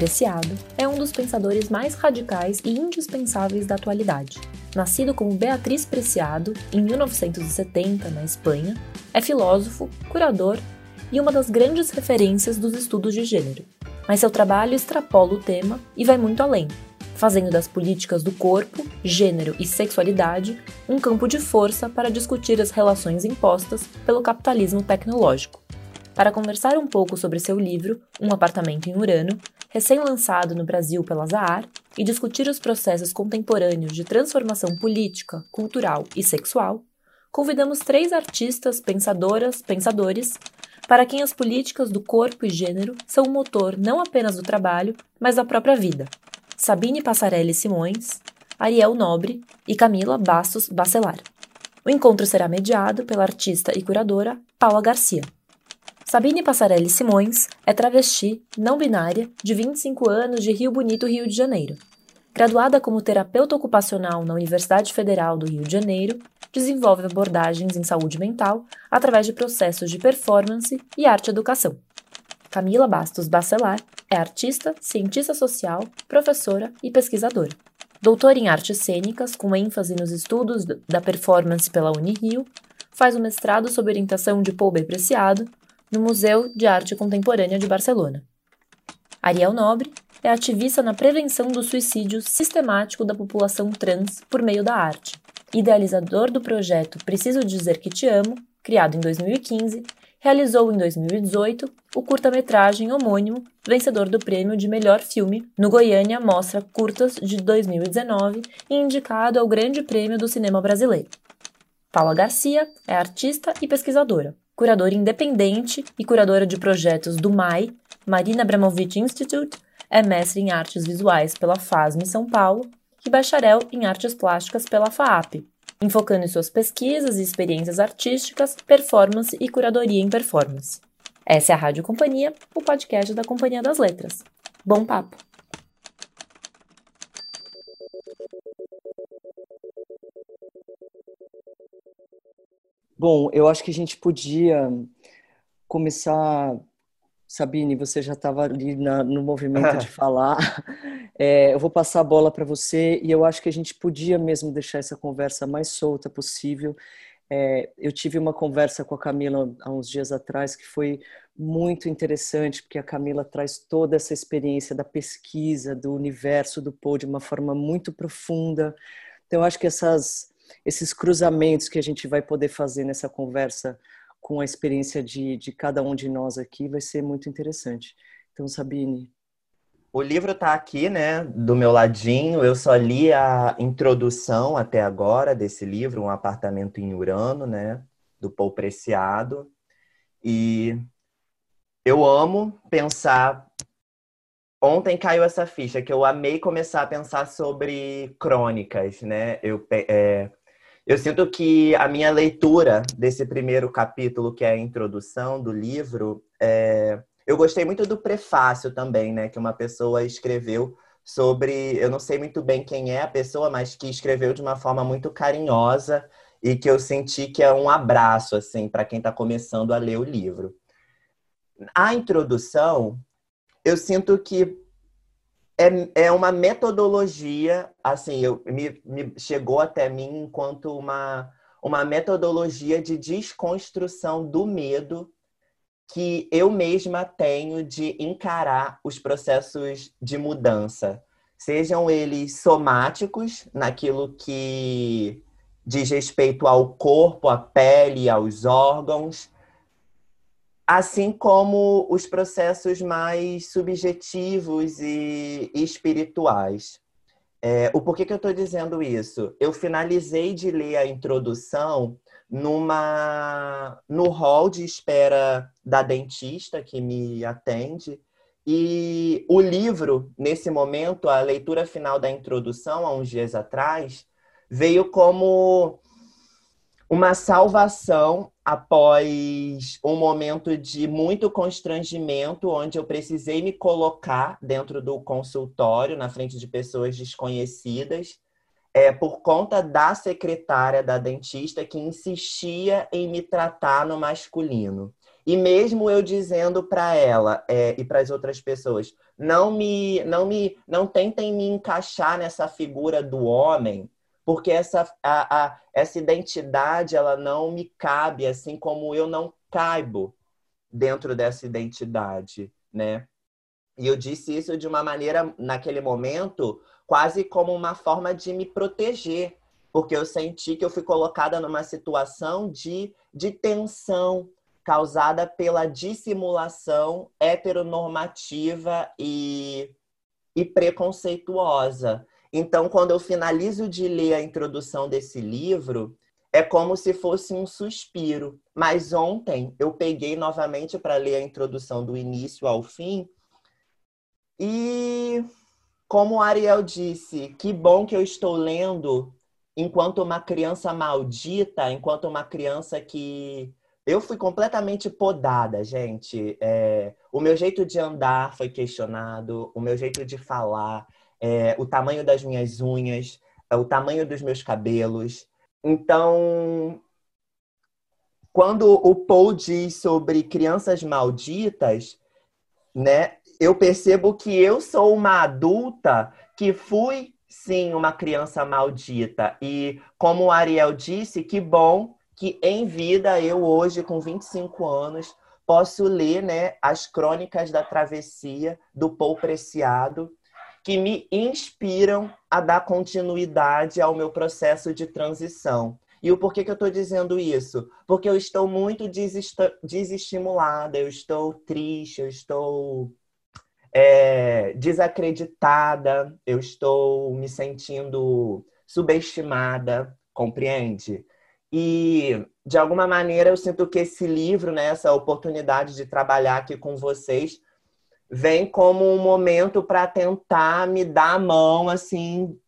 Preciado é um dos pensadores mais radicais e indispensáveis da atualidade. Nascido como Beatriz Preciado em 1970 na Espanha, é filósofo, curador e uma das grandes referências dos estudos de gênero. Mas seu trabalho extrapola o tema e vai muito além, fazendo das políticas do corpo, gênero e sexualidade um campo de força para discutir as relações impostas pelo capitalismo tecnológico. Para conversar um pouco sobre seu livro, Um Apartamento em Urano, recém-lançado no Brasil pela Zahar, e discutir os processos contemporâneos de transformação política, cultural e sexual, convidamos três artistas, pensadoras, pensadores, para quem as políticas do corpo e gênero são o motor não apenas do trabalho, mas da própria vida. Sabine Passarelli Simões, Ariel Nobre e Camila Bastos Bacelar. O encontro será mediado pela artista e curadora Paula Garcia. Sabine Passarelli Simões é travesti, não binária, de 25 anos de Rio Bonito, Rio de Janeiro. Graduada como terapeuta ocupacional na Universidade Federal do Rio de Janeiro, desenvolve abordagens em saúde mental através de processos de performance e arte-educação. Camila Bastos Bacelar é artista, cientista social, professora e pesquisadora. Doutora em artes cênicas, com ênfase nos estudos da performance pela Unirio, faz o mestrado sob orientação de Paul B. Preciado no Museu de Arte Contemporânea de Barcelona. Ariel Nobre é ativista na prevenção do suicídio sistemático da população trans por meio da arte, idealizador do projeto Preciso Dizer Que Te Amo, criado em 2015 realizou em 2018 o curta-metragem homônimo, vencedor do prêmio de melhor filme no Goiânia Mostra Curtas de 2019 e indicado ao Grande Prêmio do Cinema Brasileiro. Paula Garcia é artista e pesquisadora, curadora independente e curadora de projetos do MAI, Marina Abramovic Institute, é mestre em artes visuais pela FASM São Paulo e bacharel em artes plásticas pela FAAP, enfocando em suas pesquisas e experiências artísticas, performance e curadoria em performance. Essa é a Rádio Companhia, o podcast da Companhia das Letras. Bom papo! Bom, eu acho que a gente podia começar Sabine, você já estava ali na, no movimento de falar. É, eu vou passar a bola para você e eu acho que a gente podia mesmo deixar essa conversa mais solta possível. É, eu tive uma conversa com a Camila há uns dias atrás que foi muito interessante, porque a Camila traz toda essa experiência da pesquisa, do universo do Paul de uma forma muito profunda. Então, eu acho que essas, esses cruzamentos que a gente vai poder fazer nessa conversa com a experiência de, de cada um de nós aqui vai ser muito interessante. Então, Sabine. O livro está aqui, né, do meu ladinho. Eu só li a introdução até agora desse livro, Um Apartamento em Urano, né, do Paul Preciado. E eu amo pensar. Ontem caiu essa ficha que eu amei começar a pensar sobre crônicas, né? Eu é, eu sinto que a minha leitura desse primeiro capítulo, que é a introdução do livro, é... eu gostei muito do prefácio também, né? Que uma pessoa escreveu sobre. Eu não sei muito bem quem é a pessoa, mas que escreveu de uma forma muito carinhosa e que eu senti que é um abraço, assim, para quem está começando a ler o livro. A introdução, eu sinto que é, é uma metodologia, assim, eu, me, me chegou até mim enquanto uma, uma metodologia de desconstrução do medo que eu mesma tenho de encarar os processos de mudança, sejam eles somáticos, naquilo que diz respeito ao corpo, à pele, aos órgãos, assim como os processos mais subjetivos e espirituais. É, o porquê que eu estou dizendo isso? Eu finalizei de ler a introdução numa no hall de espera da dentista que me atende e o livro nesse momento a leitura final da introdução há uns dias atrás veio como uma salvação após um momento de muito constrangimento, onde eu precisei me colocar dentro do consultório, na frente de pessoas desconhecidas, é, por conta da secretária da dentista que insistia em me tratar no masculino. E mesmo eu dizendo para ela é, e para as outras pessoas, não me, não me, não tentem me encaixar nessa figura do homem, porque essa, a, a, essa identidade ela não me cabe, assim como eu não caibo dentro dessa identidade, né? E eu disse isso de uma maneira, naquele momento, quase como uma forma de me proteger, porque eu senti que eu fui colocada numa situação de, de tensão causada pela dissimulação heteronormativa e, e preconceituosa. Então, quando eu finalizo de ler a introdução desse livro, é como se fosse um suspiro. Mas ontem eu peguei novamente para ler a introdução do início ao fim. E, como o Ariel disse, que bom que eu estou lendo enquanto uma criança maldita, enquanto uma criança que. Eu fui completamente podada, gente. É... O meu jeito de andar foi questionado, o meu jeito de falar, é... o tamanho das minhas unhas, é, o tamanho dos meus cabelos. Então, quando o Paul diz sobre crianças malditas, né, eu percebo que eu sou uma adulta que fui sim uma criança maldita. E como o Ariel disse, que bom que em vida eu hoje com 25 anos posso ler, né, as crônicas da travessia do Paul Preciado, que me inspiram a dar continuidade ao meu processo de transição. E o porquê que eu estou dizendo isso? Porque eu estou muito desestimulada, eu estou triste, eu estou é, desacreditada, eu estou me sentindo subestimada, compreende? E de alguma maneira eu sinto que esse livro, né, essa oportunidade de trabalhar aqui com vocês, vem como um momento para tentar me dar a mão assim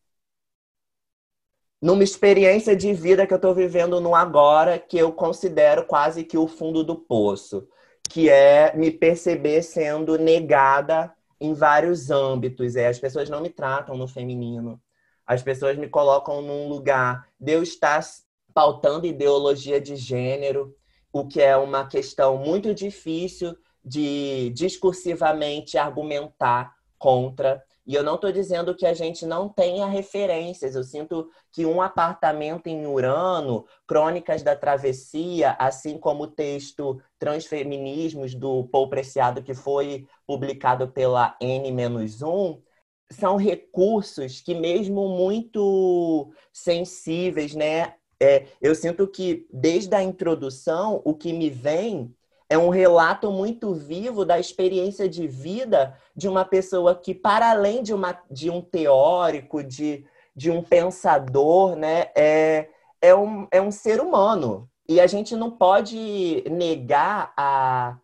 numa experiência de vida que eu estou vivendo no agora, que eu considero quase que o fundo do poço que é me perceber sendo negada em vários âmbitos. É, as pessoas não me tratam no feminino. As pessoas me colocam num lugar de eu estar pautando ideologia de gênero, o que é uma questão muito difícil de discursivamente argumentar contra. E eu não estou dizendo que a gente não tenha referências. Eu sinto que um apartamento em Urano, Crônicas da Travessia, assim como o texto Transfeminismos do Paul Preciado, que foi publicado pela N-1, são recursos que, mesmo muito sensíveis, né? É, eu sinto que, desde a introdução, o que me vem é um relato muito vivo da experiência de vida de uma pessoa que, para além de, uma, de um teórico, de, de um pensador, né, é, é, um, é um ser humano. E a gente não pode negar a,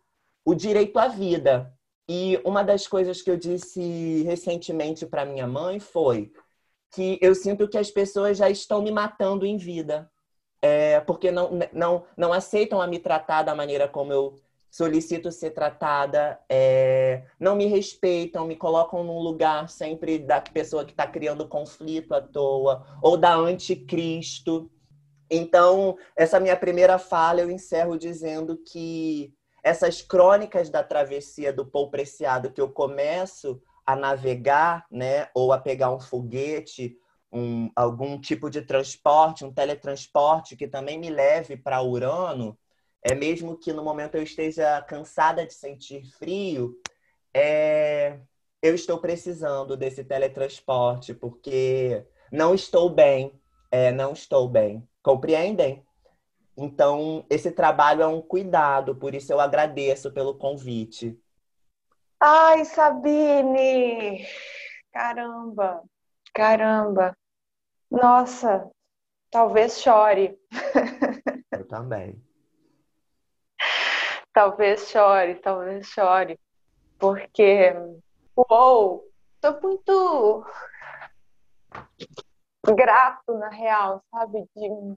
o direito à vida. E uma das coisas que eu disse recentemente para minha mãe foi que eu sinto que as pessoas já estão me matando em vida é, porque não, não, não aceitam a me tratar da maneira como eu solicito ser tratada, é, não me respeitam, me colocam num lugar sempre da pessoa que está criando conflito à toa, ou da anticristo. Então, essa minha primeira fala eu encerro dizendo que essas crônicas da travessia do Paul Preciado que eu começo a navegar, né, ou a pegar um foguete, um, algum tipo de transporte, um teletransporte que também me leve para Urano, é mesmo que no momento eu esteja cansada de sentir frio, é, eu estou precisando desse teletransporte porque não estou bem, é, não estou bem. Compreendem? Então, esse trabalho é um cuidado, por isso eu agradeço pelo convite. Ai, Sabine! Caramba! Caramba! Nossa, talvez chore. Eu também. talvez chore, talvez chore. Porque, uou, tô muito grato, na real, sabe? De,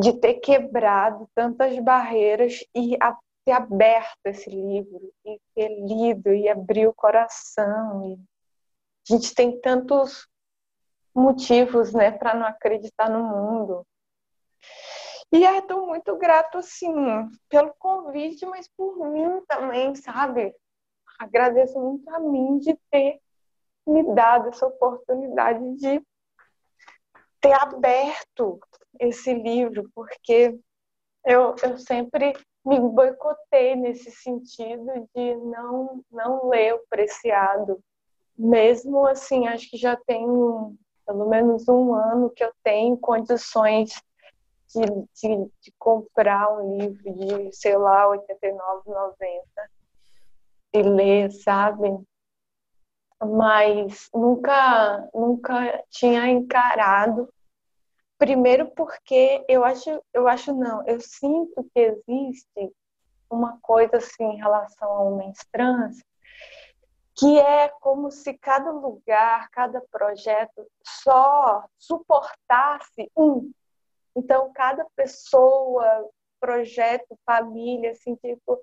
de ter quebrado tantas barreiras e a, ter aberto esse livro, e ter lido, e abrir o coração. A gente tem tantos motivos, né, para não acreditar no mundo. E estou muito grato, assim, pelo convite, mas por mim também, sabe? Agradeço muito a mim de ter me dado essa oportunidade de ter aberto esse livro, porque eu, eu sempre me boicotei nesse sentido de não, não ler o Preciado. Mesmo assim, acho que já tem pelo menos um ano que eu tenho condições de, de, de comprar um livro de, sei lá, R$ 89,90 e ler, sabe? Mas nunca, nunca tinha encarado. Primeiro porque eu acho, eu acho não, eu sinto que existe uma coisa assim em relação a homens trans que é como se cada lugar, cada projeto só suportasse um. Então, cada pessoa, projeto, família, assim, tipo,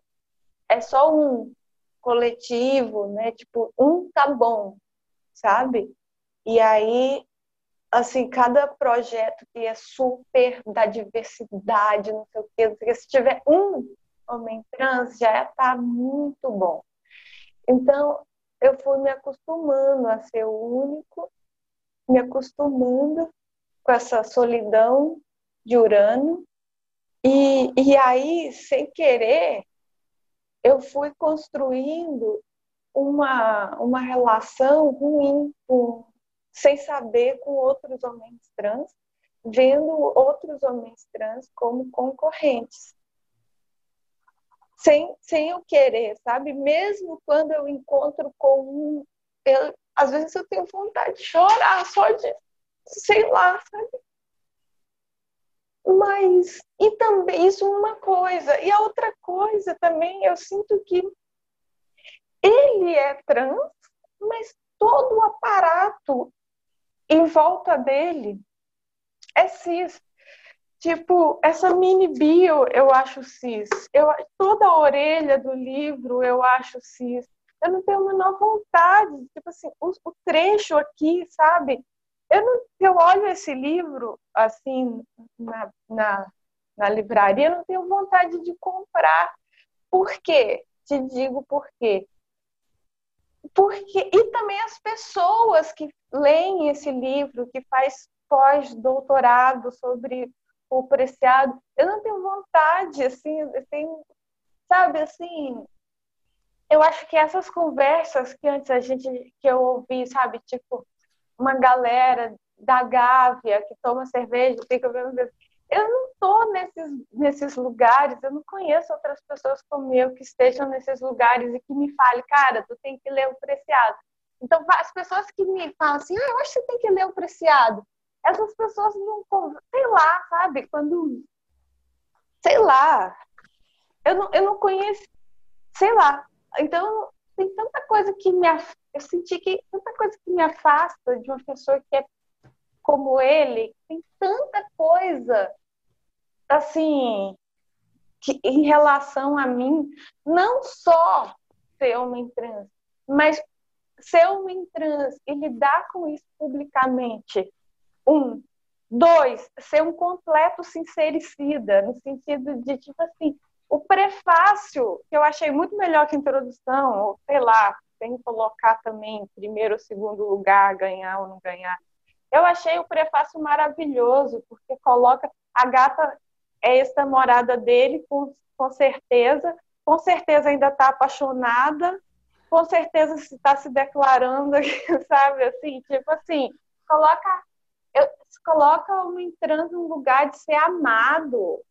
é só um coletivo, né? Tipo, um tá bom, sabe? E aí, assim, cada projeto que é super da diversidade, não sei o quê, se tiver um homem trans, já tá muito bom. Então, eu fui me acostumando a ser o único, me acostumando com essa solidão de Urano. E, e aí, sem querer, eu fui construindo uma, uma relação ruim, com, sem saber, com outros homens trans, vendo outros homens trans como concorrentes sem, sem eu querer, sabe? Mesmo quando eu encontro com um, eu, às vezes eu tenho vontade de chorar só de, sei lá, sabe? Mas, e também, isso é uma coisa. E a outra coisa também, eu sinto que ele é trans, mas todo o aparato em volta dele é cis. Tipo, essa mini bio eu acho cis. Eu, toda a orelha do livro eu acho cis. Eu não tenho a menor vontade. Tipo assim, o, o trecho aqui, sabe? Eu, não, eu olho esse livro, assim, na, na, na livraria, eu não tenho vontade de comprar. Por quê? Te digo por quê. Porque, e também as pessoas que leem esse livro, que faz pós-doutorado sobre o preciado. Eu não tenho vontade, assim, eu tenho, sabe, assim, eu acho que essas conversas que antes a gente, que eu ouvi, sabe, tipo, uma galera da Gávea que toma cerveja, fica vendo. Eu não estou nesses, nesses lugares, eu não conheço outras pessoas como eu que estejam nesses lugares e que me falem, cara, tu tem que ler o Preciado. Então, as pessoas que me falam assim, ah, eu acho que você tem que ler o Preciado essas pessoas não, sei lá, sabe? Quando, sei lá, eu não, eu não conheço, sei lá. Então, tem tanta coisa que me, eu senti que tanta coisa que me afasta de uma pessoa que é como ele, tem tanta coisa, assim, que, em relação a mim, não só ser homem trans, mas ser homem trans e lidar com isso publicamente, um. Dois, ser um completo sincericida, no sentido de, tipo assim, o prefácio, que eu achei muito melhor que a introdução, ou sei lá, tem que colocar também primeiro ou segundo lugar, ganhar ou não ganhar. Eu achei o prefácio maravilhoso, porque coloca a gata é ex-namorada dele, com, com certeza, com certeza ainda está apaixonada, com certeza está se declarando, sabe, assim, tipo assim, coloca eu, coloca o trans no lugar de ser amado,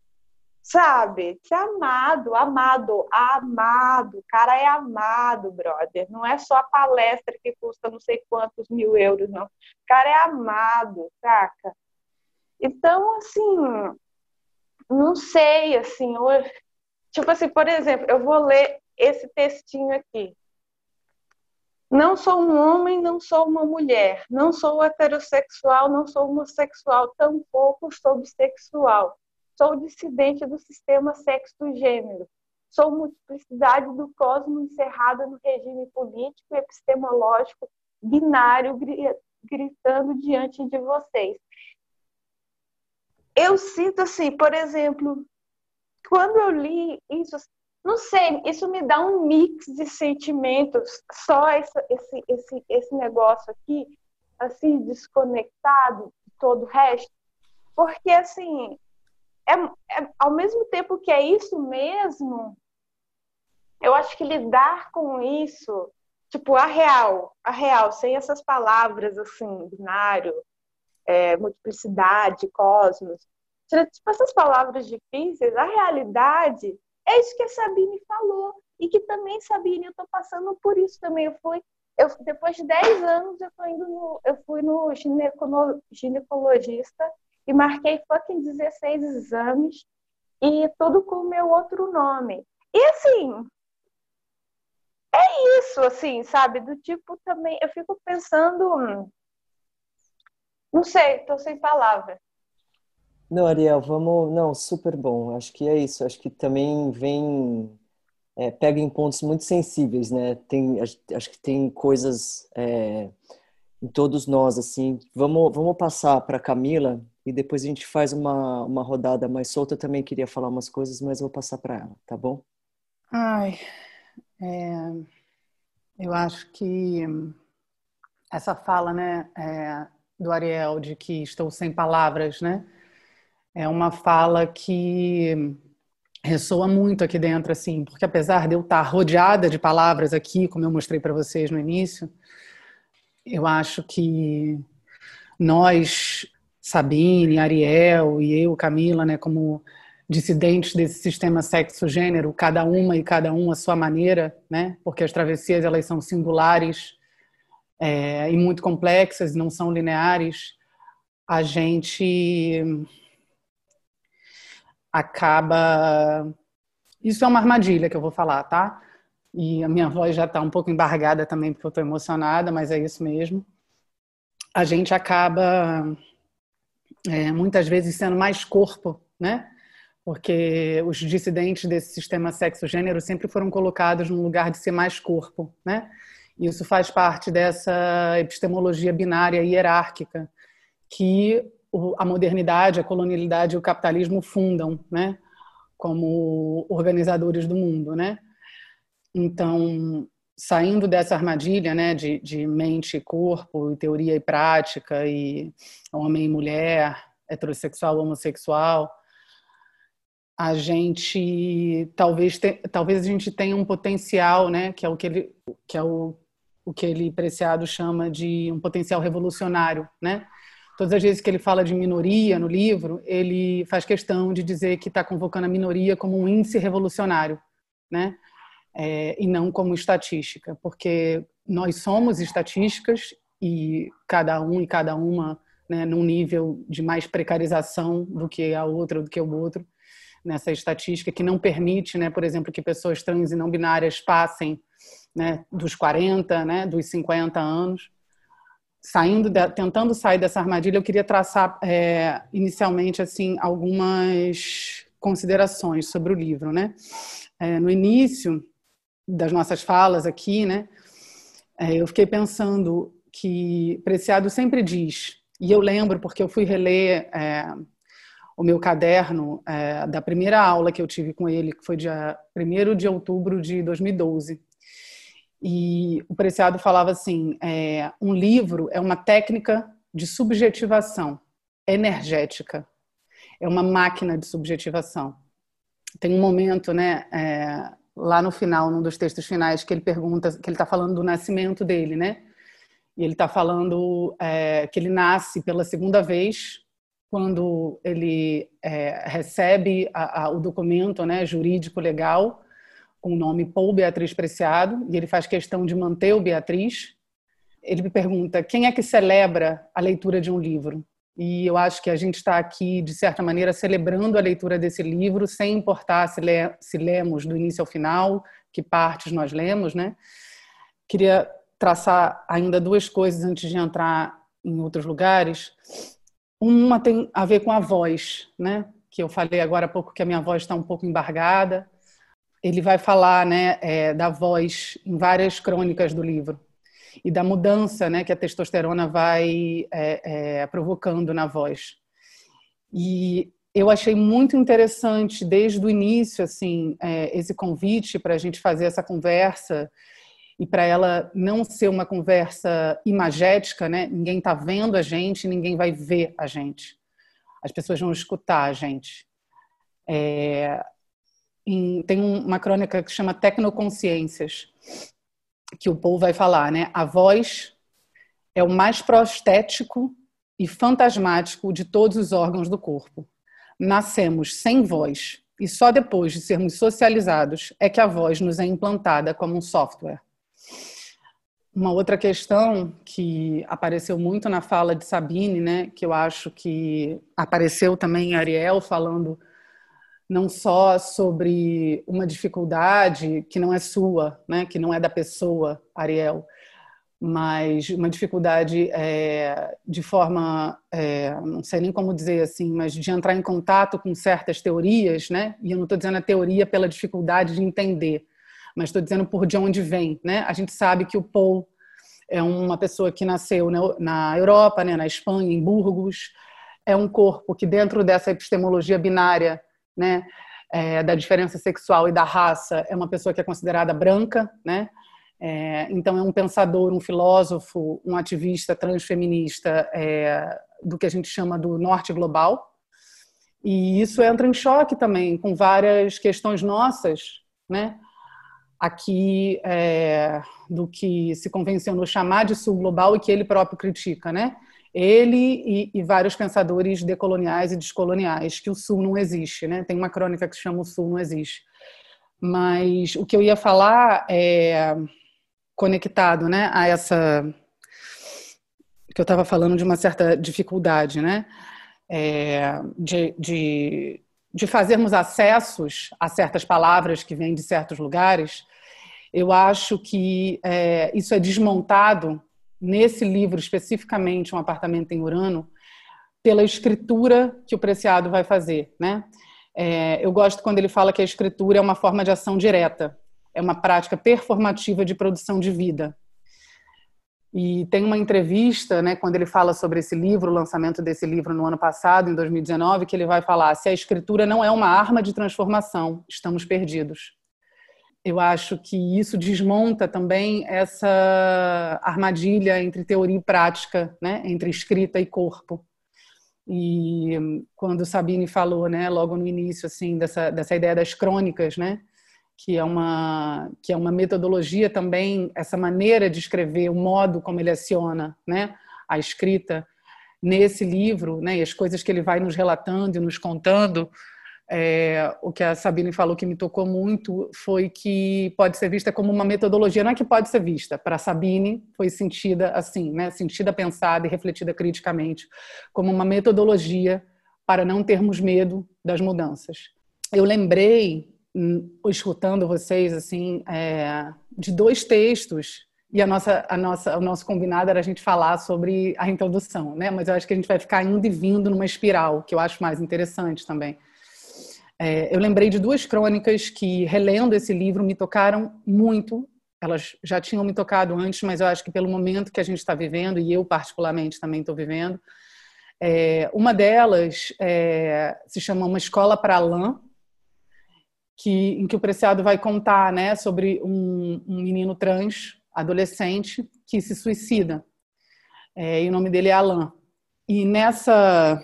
sabe? Ser amado, amado, amado. O cara é amado, brother. Não é só a palestra que custa não sei quantos mil euros, não. O cara é amado, saca? Então, assim, não sei, assim, hoje, tipo assim, por exemplo, eu vou ler esse textinho aqui. Não sou um homem, não sou uma mulher, não sou heterossexual, não sou homossexual, tampouco sou bissexual. Sou dissidente do sistema sexo-gênero. Sou multiplicidade do cosmo encerrada no regime político e epistemológico binário gritando diante de vocês. eu sinto assim, por exemplo, quando eu li isso, não sei, isso me dá um mix de sentimentos, só esse, esse, esse, esse negócio aqui, assim, desconectado de todo o resto, porque, assim, é, é, ao mesmo tempo que é isso mesmo, eu acho que lidar com isso, tipo, a real, a real, sem essas palavras, assim, binário, é, multiplicidade, cosmos, tipo, essas palavras difíceis, a realidade é isso que a Sabine falou. E que também, Sabine, eu estou passando por isso também. Eu fui, eu, depois de 10 anos, eu, indo no, eu fui no ginecologista e marquei fucking 16 exames e tudo com o meu outro nome. E assim, é isso, assim, sabe? Do tipo também, eu fico pensando, não sei, tô sem palavras. Não, Ariel, vamos. Não, super bom. Acho que é isso. Acho que também vem. É, pega em pontos muito sensíveis, né? Tem, acho que tem coisas é, em todos nós, assim. Vamos, vamos passar para Camila e depois a gente faz uma, uma rodada mais solta. Eu também queria falar umas coisas, mas vou passar para ela, tá bom? Ai, é, eu acho que essa fala, né, é, do Ariel de que estou sem palavras, né? É uma fala que ressoa muito aqui dentro, assim, porque apesar de eu estar rodeada de palavras aqui, como eu mostrei para vocês no início, eu acho que nós, Sabine, Ariel e eu, Camila, né, como dissidentes desse sistema sexo-gênero, cada uma e cada um à sua maneira, né, porque as travessias elas são singulares é, e muito complexas, não são lineares, a gente acaba. Isso é uma armadilha que eu vou falar, tá? E a minha voz já está um pouco embargada também, porque eu estou emocionada, mas é isso mesmo. A gente acaba é, muitas vezes sendo mais corpo, né? Porque os dissidentes desse sistema sexo-gênero sempre foram colocados no lugar de ser mais corpo, né? Isso faz parte dessa epistemologia binária hierárquica que a modernidade, a colonialidade e o capitalismo fundam, né, como organizadores do mundo, né? Então, saindo dessa armadilha, né, de, de mente e corpo, e teoria e prática, e homem e mulher, heterossexual, homossexual, a gente talvez te, talvez a gente tenha um potencial, né, que é o que ele que é o, o que ele preciado chama de um potencial revolucionário, né? Todas as vezes que ele fala de minoria no livro, ele faz questão de dizer que está convocando a minoria como um índice revolucionário, né? É, e não como estatística, porque nós somos estatísticas e cada um e cada uma, né, num nível de mais precarização do que a outra, do que o outro, nessa estatística que não permite, né, por exemplo, que pessoas trans e não binárias passem né, dos 40, né, dos 50 anos saindo, de, tentando sair dessa armadilha, eu queria traçar é, inicialmente assim algumas considerações sobre o livro, né? É, no início das nossas falas aqui, né? É, eu fiquei pensando que Preciado sempre diz, e eu lembro porque eu fui reler é, o meu caderno é, da primeira aula que eu tive com ele, que foi dia 1 de outubro de 2012. E o Preciado falava assim: é, um livro é uma técnica de subjetivação energética, é uma máquina de subjetivação. Tem um momento, né, é, lá no final, num dos textos finais, que ele pergunta, que ele está falando do nascimento dele, né? E ele está falando é, que ele nasce pela segunda vez quando ele é, recebe a, a, o documento, né, jurídico legal com o nome Paul Beatriz Preciado, e ele faz questão de manter o Beatriz. Ele me pergunta quem é que celebra a leitura de um livro. E eu acho que a gente está aqui, de certa maneira, celebrando a leitura desse livro, sem importar se, le se lemos do início ao final, que partes nós lemos, né? Queria traçar ainda duas coisas antes de entrar em outros lugares. Uma tem a ver com a voz, né? Que eu falei agora há pouco que a minha voz está um pouco embargada ele vai falar né, é, da voz em várias crônicas do livro e da mudança né, que a testosterona vai é, é, provocando na voz. E eu achei muito interessante desde o início assim é, esse convite para a gente fazer essa conversa e para ela não ser uma conversa imagética, né? Ninguém está vendo a gente, ninguém vai ver a gente. As pessoas vão escutar a gente. É, em, tem uma crônica que chama Tecnoconsciências, que o Paul vai falar, né? A voz é o mais prostético e fantasmático de todos os órgãos do corpo. Nascemos sem voz e só depois de sermos socializados é que a voz nos é implantada como um software. Uma outra questão que apareceu muito na fala de Sabine, né, que eu acho que apareceu também em Ariel falando não só sobre uma dificuldade que não é sua, né, que não é da pessoa, Ariel, mas uma dificuldade é, de forma, é, não sei nem como dizer assim, mas de entrar em contato com certas teorias, né? E eu não estou dizendo a teoria pela dificuldade de entender, mas estou dizendo por de onde vem, né? A gente sabe que o Paul é uma pessoa que nasceu na Europa, né, na Espanha, em Burgos, é um corpo que dentro dessa epistemologia binária, né, é, da diferença sexual e da raça, é uma pessoa que é considerada branca, né? É, então é um pensador, um filósofo, um ativista transfeminista é, do que a gente chama do norte global. E isso entra em choque também com várias questões nossas, né? aqui é, do que se convencionou chamar de sul global e que ele próprio critica, né? Ele e, e, vários pensadores decoloniais e descoloniais que o sul não existe, né? Tem uma crônica que se chama o sul não existe. Mas o que eu ia falar é conectado, né, a essa que eu estava falando de uma certa dificuldade, né, é, de, de de fazermos acessos a certas palavras que vêm de certos lugares, eu acho que é, isso é desmontado nesse livro, especificamente Um Apartamento em Urano, pela escritura que o Preciado vai fazer. Né? É, eu gosto quando ele fala que a escritura é uma forma de ação direta, é uma prática performativa de produção de vida. E tem uma entrevista, né, quando ele fala sobre esse livro, o lançamento desse livro no ano passado, em 2019, que ele vai falar: se a escritura não é uma arma de transformação, estamos perdidos. Eu acho que isso desmonta também essa armadilha entre teoria e prática, né, entre escrita e corpo. E quando Sabine falou, né, logo no início, assim, dessa, dessa ideia das crônicas, né, que é uma que é uma metodologia também essa maneira de escrever o modo como ele aciona né a escrita. Nesse livro né e as coisas que ele vai nos relatando e nos contando é, o que a Sabine falou que me tocou muito foi que pode ser vista como uma metodologia não é que pode ser vista para Sabine foi sentida assim né sentida pensada e refletida criticamente como uma metodologia para não termos medo das mudanças. Eu lembrei escutando vocês assim é, de dois textos e a nossa a nossa o nosso combinado era a gente falar sobre a introdução né mas eu acho que a gente vai ficar indo e vindo numa espiral que eu acho mais interessante também é, eu lembrei de duas crônicas que relendo esse livro me tocaram muito elas já tinham me tocado antes mas eu acho que pelo momento que a gente está vivendo e eu particularmente também estou vivendo é, uma delas é, se chama uma escola para lã que, em que o Preciado vai contar né, sobre um, um menino trans, adolescente, que se suicida. É, e o nome dele é Alan. E nessa,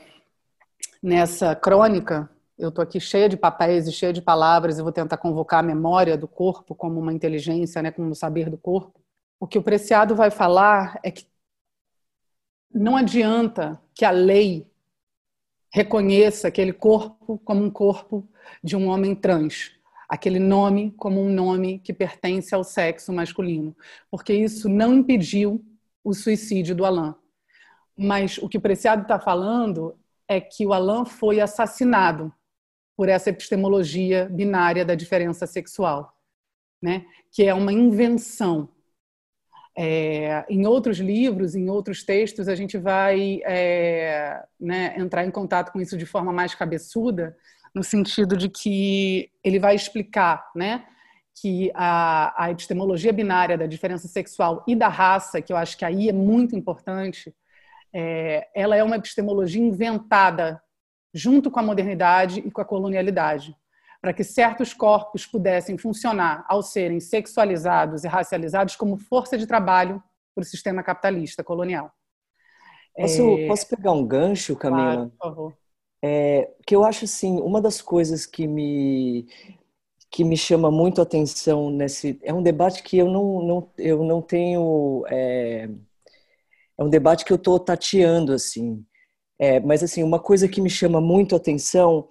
nessa crônica, eu estou aqui cheia de papéis e cheia de palavras e vou tentar convocar a memória do corpo como uma inteligência, né, como um saber do corpo. O que o Preciado vai falar é que não adianta que a lei reconheça aquele corpo como um corpo de um homem trans, aquele nome como um nome que pertence ao sexo masculino, porque isso não impediu o suicídio do Alain. Mas o que o Preciado está falando é que o Alain foi assassinado por essa epistemologia binária da diferença sexual, né? que é uma invenção é, em outros livros, em outros textos, a gente vai é, né, entrar em contato com isso de forma mais cabeçuda, no sentido de que ele vai explicar né, que a, a epistemologia binária da diferença sexual e da raça, que eu acho que aí é muito importante, é, ela é uma epistemologia inventada junto com a modernidade e com a colonialidade, para que certos corpos pudessem funcionar ao serem sexualizados e racializados como força de trabalho para o sistema capitalista colonial. Posso, é... posso pegar um gancho, Camila? Claro, por favor. É, que eu acho assim, uma das coisas que me que me chama muito a atenção nesse é um debate que eu não, não eu não tenho é, é um debate que eu estou tateando assim é, mas assim uma coisa que me chama muito a atenção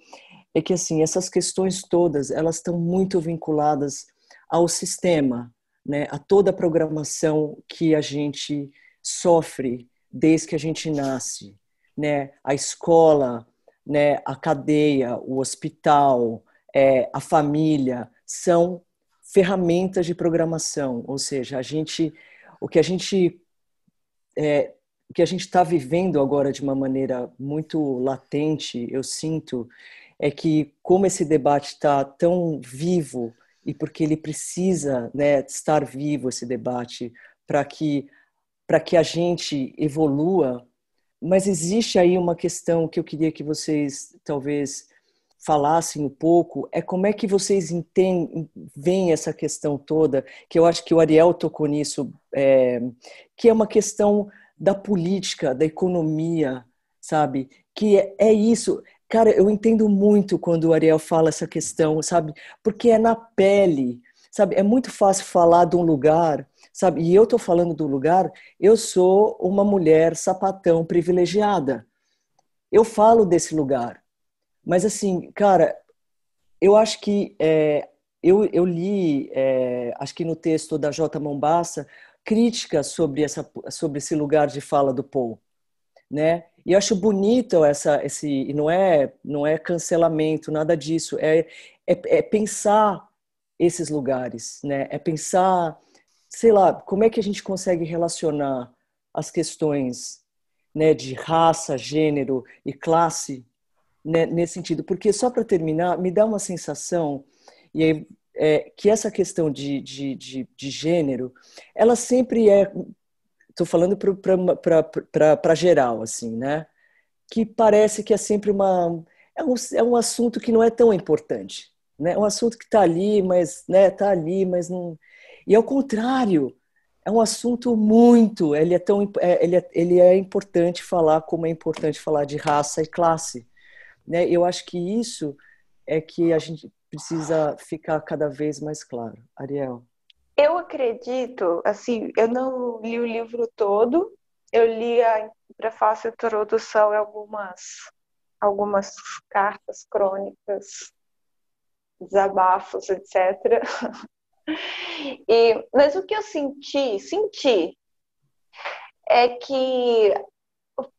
é que assim essas questões todas elas estão muito vinculadas ao sistema né? A toda a programação que a gente sofre desde que a gente nasce né? A escola né? A cadeia o hospital é, a família, são ferramentas de programação, ou seja, a gente, o que a gente é, o que a gente está vivendo agora de uma maneira muito latente, eu sinto, é que como esse debate está tão vivo e porque ele precisa né, estar vivo esse debate para que para que a gente evolua, mas existe aí uma questão que eu queria que vocês talvez falassem um pouco é como é que vocês entendem, veem essa questão toda, que eu acho que o Ariel tocou nisso, é, que é uma questão da política, da economia, sabe? Que é, é isso. Cara, eu entendo muito quando o Ariel fala essa questão, sabe? Porque é na pele, sabe? É muito fácil falar de um lugar, sabe? E eu tô falando do lugar, eu sou uma mulher sapatão privilegiada. Eu falo desse lugar. Mas assim, cara, eu acho que é, eu, eu li, é, acho que no texto da J. Mombassa, críticas sobre, essa, sobre esse lugar de fala do Paul, né? E acho bonito essa, esse, não é, não é cancelamento, nada disso, é, é, é pensar esses lugares, né? É pensar, sei lá, como é que a gente consegue relacionar as questões né, de raça, gênero e classe né, nesse sentido, porque só para terminar, me dá uma sensação e aí, é, que essa questão de, de, de, de, gênero, ela sempre é, estou falando para geral, assim, né? Que parece que é sempre uma é um, é um assunto que não é tão importante, né? É um assunto que está ali, mas né, tá ali, mas não. E ao contrário, é um assunto muito, ele é tão, é, ele é, ele é importante falar como é importante falar de raça e classe né? Eu acho que isso é que a gente precisa ficar cada vez mais claro. Ariel. Eu acredito, assim, eu não li o livro todo, eu li a prefácio e introdução e algumas, algumas cartas, crônicas, desabafos, etc. E, mas o que eu senti, senti, é que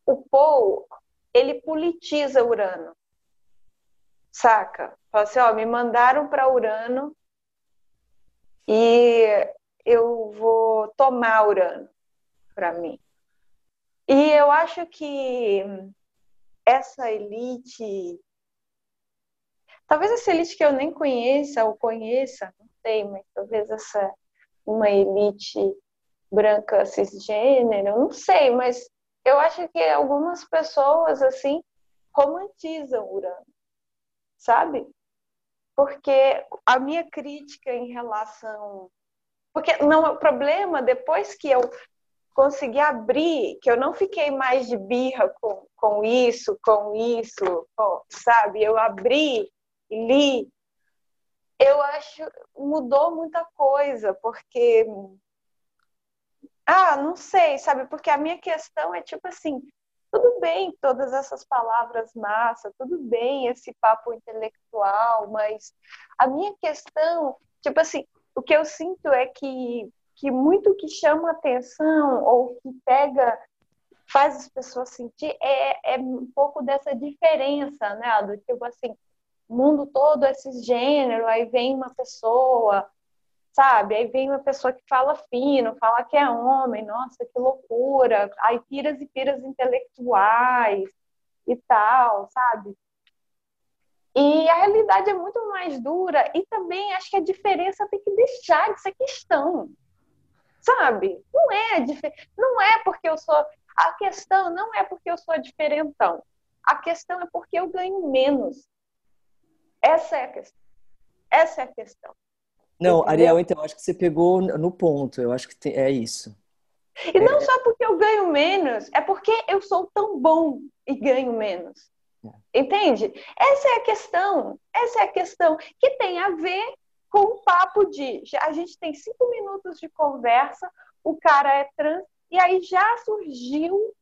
o Paul, ele politiza Urano. Saca? Fala assim, ó, me mandaram para Urano e eu vou tomar Urano para mim. E eu acho que essa elite, talvez essa elite que eu nem conheça ou conheça, não sei, mas talvez essa uma elite branca cisgênero, não sei, mas eu acho que algumas pessoas assim romantizam Urano, sabe? Porque a minha crítica em relação porque não o problema depois que eu consegui abrir, que eu não fiquei mais de birra com, com isso, com isso, com, sabe? Eu abri e li. Eu acho mudou muita coisa, porque ah, não sei, sabe? Porque a minha questão é tipo assim, tudo bem todas essas palavras massa, tudo bem esse papo intelectual, mas a minha questão, tipo assim, o que eu sinto é que, que muito que chama atenção ou que pega, faz as pessoas sentir é, é um pouco dessa diferença, né? Do tipo assim, mundo todo esse gênero, aí vem uma pessoa sabe? Aí vem uma pessoa que fala fino, fala que é homem, nossa, que loucura. Aí piras e piras intelectuais e tal, sabe? E a realidade é muito mais dura e também acho que a diferença tem que deixar de ser questão. Sabe? Não é, não é porque eu sou a questão não é porque eu sou diferentão. A questão é porque eu ganho menos. Essa é a questão. Essa é a questão. Não? Ariel, então, acho que você pegou no ponto. Eu acho que é isso. E não é... só porque eu ganho menos, é porque eu sou tão bom e ganho menos. É. Entende? Essa é a questão. Essa é a questão que tem a ver com o papo de a gente tem cinco minutos de conversa, o cara é trans, e aí já surgiu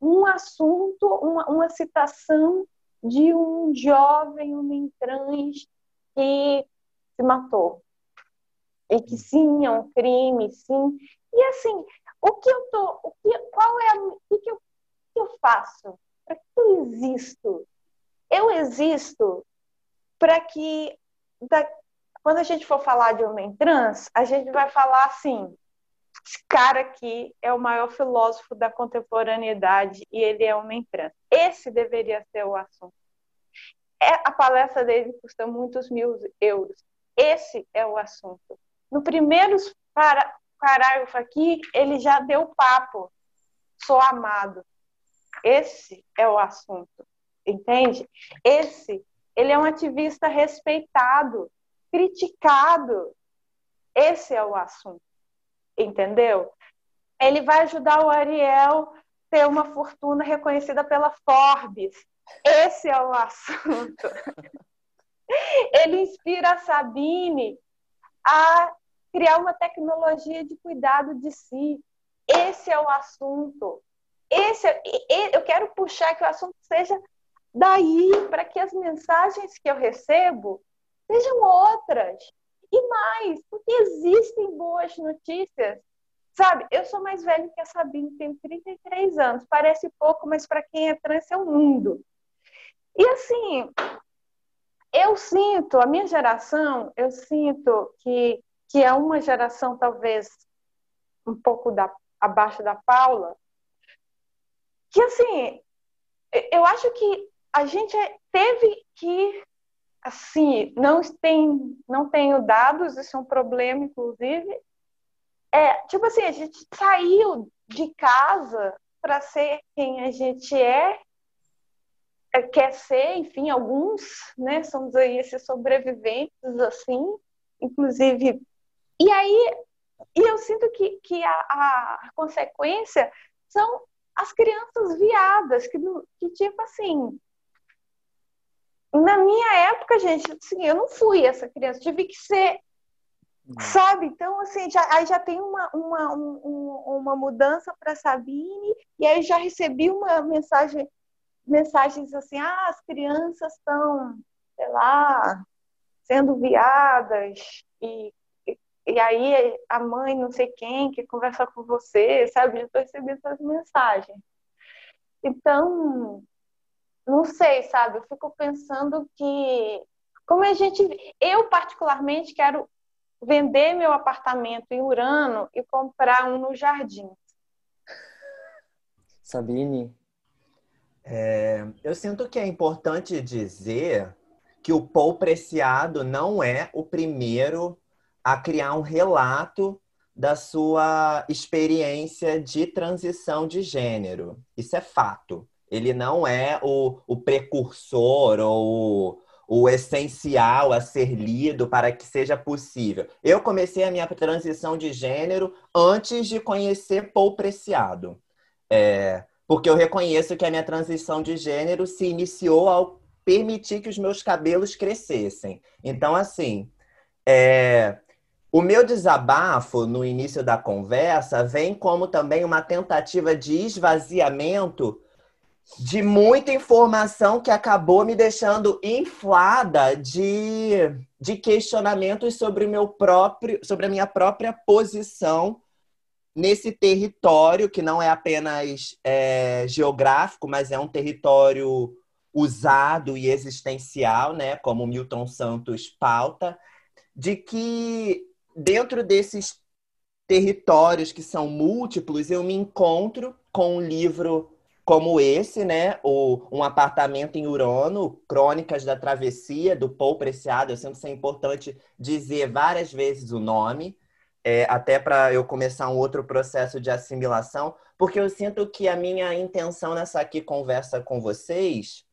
um assunto, uma, uma citação de um jovem homem trans que se matou. E que sim, é um crime, sim. E assim, o que eu tô, o que, qual é a, o que eu, o que eu faço? Para que eu existo? Eu existo para que da, quando a gente for falar de homem trans, a gente vai falar assim: esse cara aqui é o maior filósofo da contemporaneidade e ele é homem trans. Esse deveria ser o assunto. É, a palestra dele custa muitos mil euros. Esse é o assunto. No primeiro parágrafo aqui, ele já deu papo. Sou amado. Esse é o assunto. Entende? Esse, ele é um ativista respeitado criticado. Esse é o assunto, entendeu? Ele vai ajudar o Ariel ter uma fortuna reconhecida pela Forbes. Esse é o assunto. Ele inspira a Sabine a criar uma tecnologia de cuidado de si. Esse é o assunto. Esse, é, eu quero puxar que o assunto seja daí para que as mensagens que eu recebo sejam outras. E mais, porque existem boas notícias. Sabe, eu sou mais velha que a Sabine, tenho 33 anos. Parece pouco, mas para quem é trans é um mundo. E assim, eu sinto, a minha geração, eu sinto que, que é uma geração talvez um pouco da, abaixo da Paula, que assim, eu acho que a gente teve que assim, não tem, não tenho dados, isso é um problema, inclusive. É, tipo assim, a gente saiu de casa para ser quem a gente é, é, quer ser, enfim, alguns, né, somos aí esses sobreviventes, assim, inclusive. E aí, e eu sinto que, que a, a consequência são as crianças viadas, que, que tipo assim, na minha época, gente, assim, eu não fui essa criança, tive que ser, sabe? Então, assim, já, aí já tem uma, uma, um, uma mudança para Sabine, e aí já recebi uma mensagem, mensagens assim, ah, as crianças estão, sei lá, sendo viadas, e, e, e, aí a mãe não sei quem que conversa com você, sabe? Estou recebendo essas mensagens. Então, não sei, sabe? Eu fico pensando que como a gente, eu particularmente quero vender meu apartamento em Urano e comprar um no Jardim. Sabine, é, eu sinto que é importante dizer que o Paul Preciado não é o primeiro a criar um relato da sua experiência de transição de gênero. Isso é fato. Ele não é o, o precursor ou o, essencial a ser lido para que seja possível. Eu comecei a minha transição de gênero antes de conhecer Paul Preciado. É, porque eu reconheço que a minha transição de gênero se iniciou ao permitir que os meus cabelos crescessem. Então, assim, é, o meu desabafo no início da conversa vem como também uma tentativa de esvaziamento de muita informação que acabou me deixando inflada de, de questionamentos sobre o meu próprio, sobre a minha própria posição nesse território que não é apenas é, geográfico, mas é um território usado e existencial, né, como Milton Santos pauta, de que dentro desses territórios que são múltiplos, eu me encontro com um livro como esse, né? O, um apartamento em Urano, Crônicas da Travessia, do Paul Preciado. Eu sempre é importante dizer várias vezes o nome, é, até para eu começar um outro processo de assimilação, porque eu sinto que a minha intenção nessa aqui conversa com vocês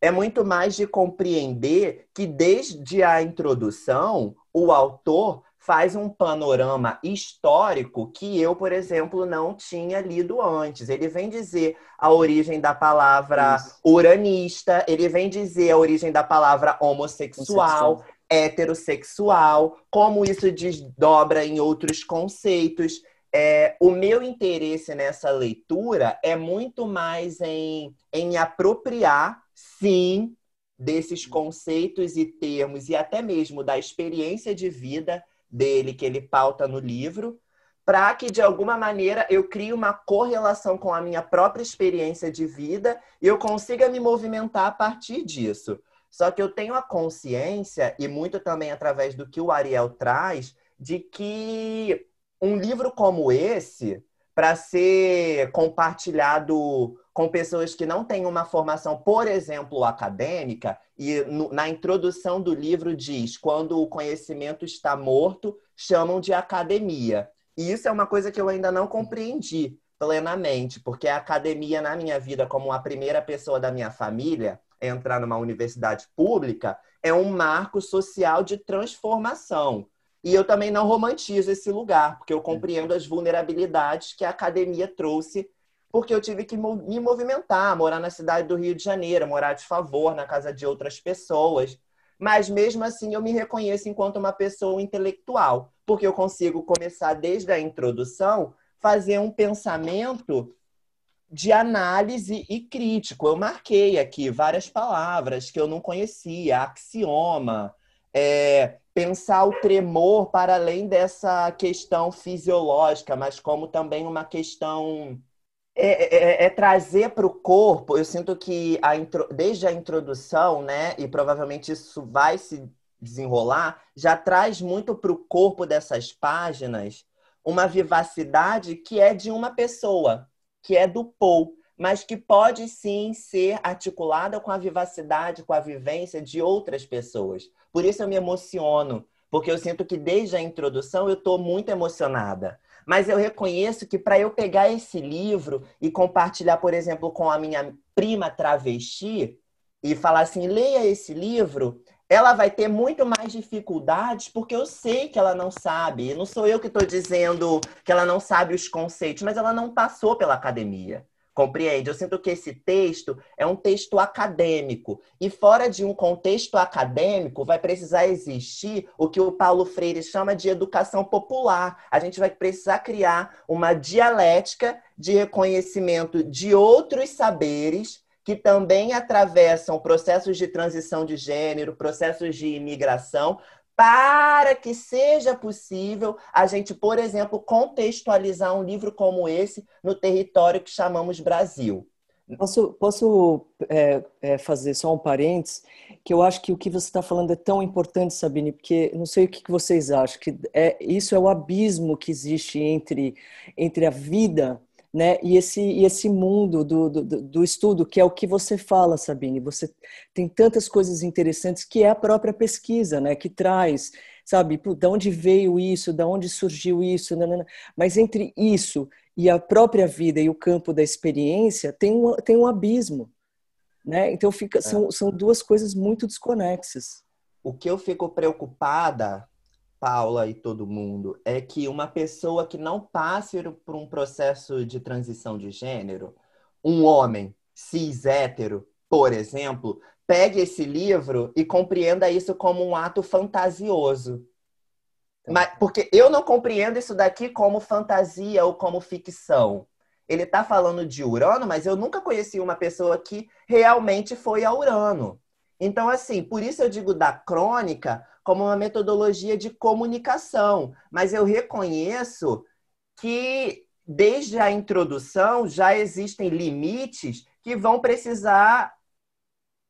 é muito mais de compreender que desde a introdução o autor faz um panorama histórico que eu, por exemplo, não tinha lido antes. Ele vem dizer a origem da palavra Isso. uranista, ele vem dizer a origem da palavra homossexual, homossexual, heterossexual, como isso desdobra em outros conceitos. É, o meu interesse nessa leitura é muito mais em, em apropriar, sim, desses conceitos e termos e até mesmo da experiência de vida dele que ele pauta no livro, para que de alguma maneira eu crie uma correlação com a minha própria experiência de vida e eu consiga me movimentar a partir disso. Só que eu tenho a consciência, e muito também através do que o Ariel traz, de que um livro como esse, para ser compartilhado com pessoas que não têm uma formação, por exemplo, acadêmica, e no, na introdução do livro diz: quando o conhecimento está morto, chamam de academia. E isso é uma coisa que eu ainda não compreendi plenamente, porque a academia na minha vida, como a primeira pessoa da minha família, entrar numa universidade pública, é um marco social de transformação. E eu também não romantizo esse lugar, porque eu compreendo as vulnerabilidades que a academia trouxe porque eu tive que me movimentar, morar na cidade do Rio de Janeiro, morar de favor na casa de outras pessoas. Mas mesmo assim eu me reconheço enquanto uma pessoa intelectual, porque eu consigo começar desde a introdução fazer um pensamento de análise e crítico. Eu marquei aqui várias palavras que eu não conhecia, axioma, é, pensar o tremor para além dessa questão fisiológica, mas como também uma questão é, é, é, é trazer para o corpo, eu sinto que a intro, desde a introdução, né, e provavelmente isso vai se desenrolar, já traz muito para o corpo dessas páginas uma vivacidade que é de uma pessoa, que é do Paul, mas que pode sim ser articulada com a vivacidade, com a vivência de outras pessoas. Por isso eu me emociono, porque eu sinto que desde a introdução eu estou muito emocionada. Mas eu reconheço que para eu pegar esse livro e compartilhar, por exemplo, com a minha prima travesti e falar assim, leia esse livro, ela vai ter muito mais dificuldades porque eu sei que ela não sabe. Não sou eu que estou dizendo que ela não sabe os conceitos, mas ela não passou pela academia. Compreende? Eu sinto que esse texto é um texto acadêmico. E fora de um contexto acadêmico, vai precisar existir o que o Paulo Freire chama de educação popular. A gente vai precisar criar uma dialética de reconhecimento de outros saberes que também atravessam processos de transição de gênero, processos de imigração, para que seja possível a gente, por exemplo, contextualizar um livro como esse no território que chamamos Brasil. Posso, posso é, é, fazer só um parênteses, que eu acho que o que você está falando é tão importante, Sabine, porque não sei o que vocês acham, que é, isso é o abismo que existe entre, entre a vida né? E esse, e esse mundo do, do, do, estudo, que é o que você fala, Sabine, você tem tantas coisas interessantes que é a própria pesquisa, né? Que traz, sabe, de onde veio isso, de onde surgiu isso, nanana. mas entre isso e a própria vida e o campo da experiência tem um, tem um abismo, né? Então fica, é. são, são duas coisas muito desconexas. O que eu fico preocupada Paula e todo mundo, é que uma pessoa que não passe por um processo de transição de gênero, um homem cis hétero, por exemplo, pegue esse livro e compreenda isso como um ato fantasioso. Tá. Mas, porque eu não compreendo isso daqui como fantasia ou como ficção. Ele está falando de Urano, mas eu nunca conheci uma pessoa que realmente foi a Urano. Então, assim, por isso eu digo da crônica como uma metodologia de comunicação, mas eu reconheço que desde a introdução já existem limites que vão precisar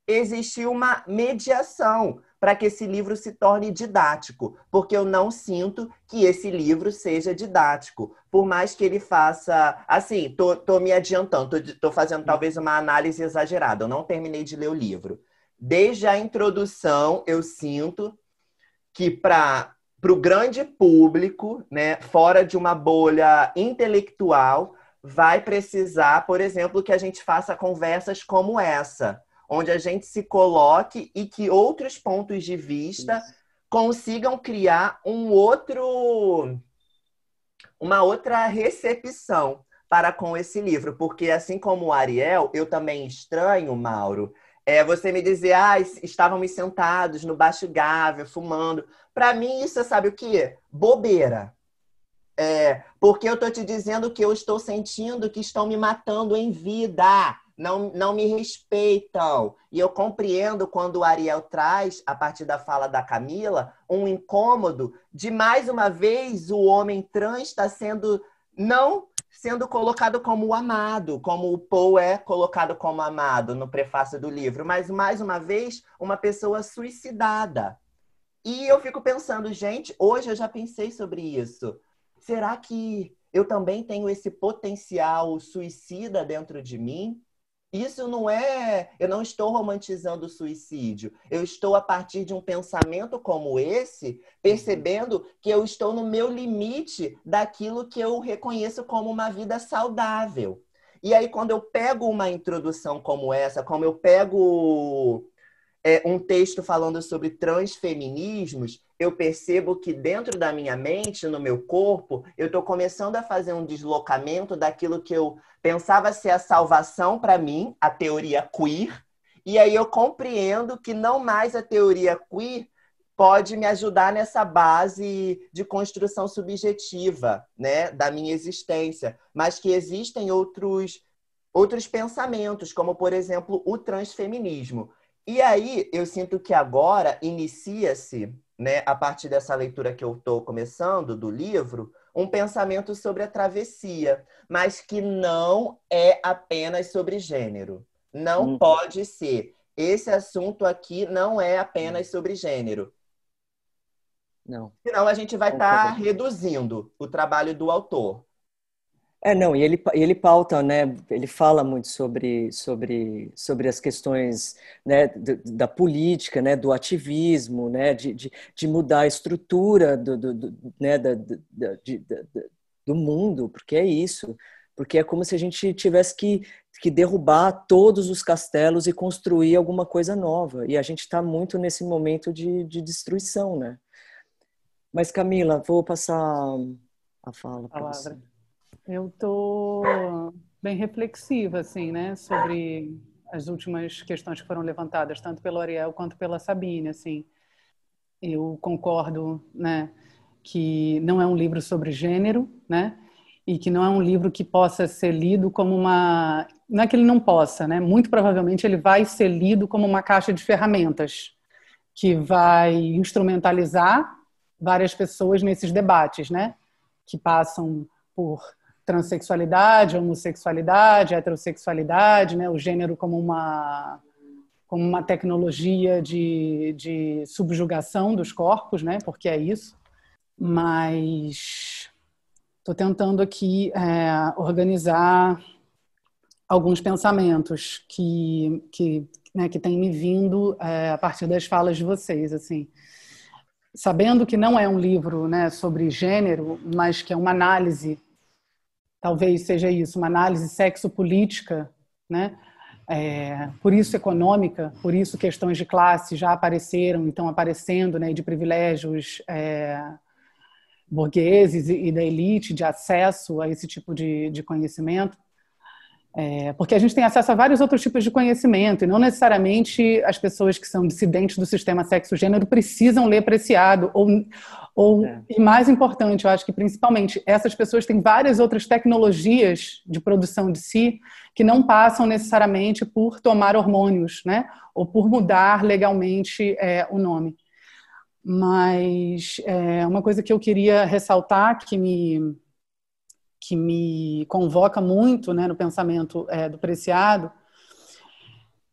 existir uma mediação para que esse livro se torne didático, porque eu não sinto que esse livro seja didático, por mais que ele faça, assim, tô, tô me adiantando, tô, tô fazendo talvez uma análise exagerada, eu não terminei de ler o livro, desde a introdução, eu sinto que para para o grande público, né, fora de uma bolha intelectual, vai precisar, por exemplo, que a gente faça conversas como essa, onde a gente se coloque e que outros pontos de vista Isso. consigam criar um outro uma outra recepção para com esse livro, porque assim como o Ariel, eu também estranho, Mauro, é você me dizer, ah, estávamos sentados no baixo gávea, fumando. Para mim, isso é, sabe o quê? Bobeira. É, porque eu estou te dizendo que eu estou sentindo que estão me matando em vida. Não, não me respeitam. E eu compreendo quando o Ariel traz, a partir da fala da Camila, um incômodo de mais uma vez o homem trans está sendo não sendo colocado como o amado, como o Paul é colocado como amado no prefácio do livro, mas mais uma vez uma pessoa suicidada. E eu fico pensando, gente, hoje eu já pensei sobre isso. Será que eu também tenho esse potencial suicida dentro de mim? Isso não é. Eu não estou romantizando o suicídio. Eu estou, a partir de um pensamento como esse, percebendo que eu estou no meu limite daquilo que eu reconheço como uma vida saudável. E aí, quando eu pego uma introdução como essa, como eu pego é, um texto falando sobre transfeminismos, eu percebo que dentro da minha mente, no meu corpo, eu estou começando a fazer um deslocamento daquilo que eu pensava ser a salvação para mim, a teoria queer, e aí eu compreendo que não mais a teoria queer pode me ajudar nessa base de construção subjetiva, né, da minha existência, mas que existem outros outros pensamentos, como por exemplo o transfeminismo. E aí eu sinto que agora inicia-se né, a partir dessa leitura que eu estou começando do livro, um pensamento sobre a travessia, mas que não é apenas sobre gênero. Não hum. pode ser. Esse assunto aqui não é apenas sobre gênero. Não. Senão a gente vai estar tá reduzindo o trabalho do autor. É, não, e ele, ele pauta, né, ele fala muito sobre, sobre, sobre as questões né, da política, né, do ativismo, né, de, de, de mudar a estrutura do, do, do né, da, da, de, do mundo, porque é isso, porque é como se a gente tivesse que, que derrubar todos os castelos e construir alguma coisa nova, e a gente está muito nesse momento de, de destruição, né. Mas Camila, vou passar a fala para você. Eu estou bem reflexiva, assim, né, sobre as últimas questões que foram levantadas, tanto pelo Ariel quanto pela Sabine, assim. Eu concordo, né, que não é um livro sobre gênero, né, e que não é um livro que possa ser lido como uma, não é que ele não possa, né, muito provavelmente ele vai ser lido como uma caixa de ferramentas que vai instrumentalizar várias pessoas nesses debates, né, que passam por transexualidade, homossexualidade, heterossexualidade, né, o gênero como uma como uma tecnologia de, de subjugação dos corpos, né, porque é isso. Mas estou tentando aqui é, organizar alguns pensamentos que que né, que têm me vindo é, a partir das falas de vocês, assim. Sabendo que não é um livro né, sobre gênero, mas que é uma análise talvez seja isso, uma análise sexo-política, né? É, por isso econômica, por isso questões de classe já apareceram e estão aparecendo, né, de privilégios é, burgueses e da elite de acesso a esse tipo de, de conhecimento. É, porque a gente tem acesso a vários outros tipos de conhecimento, e não necessariamente as pessoas que são dissidentes do sistema sexo-gênero precisam ler Preciado. Ou, ou, é. E mais importante, eu acho que principalmente essas pessoas têm várias outras tecnologias de produção de si que não passam necessariamente por tomar hormônios, né? ou por mudar legalmente é, o nome. Mas é, uma coisa que eu queria ressaltar que me que me convoca muito né, no pensamento é, do Preciado,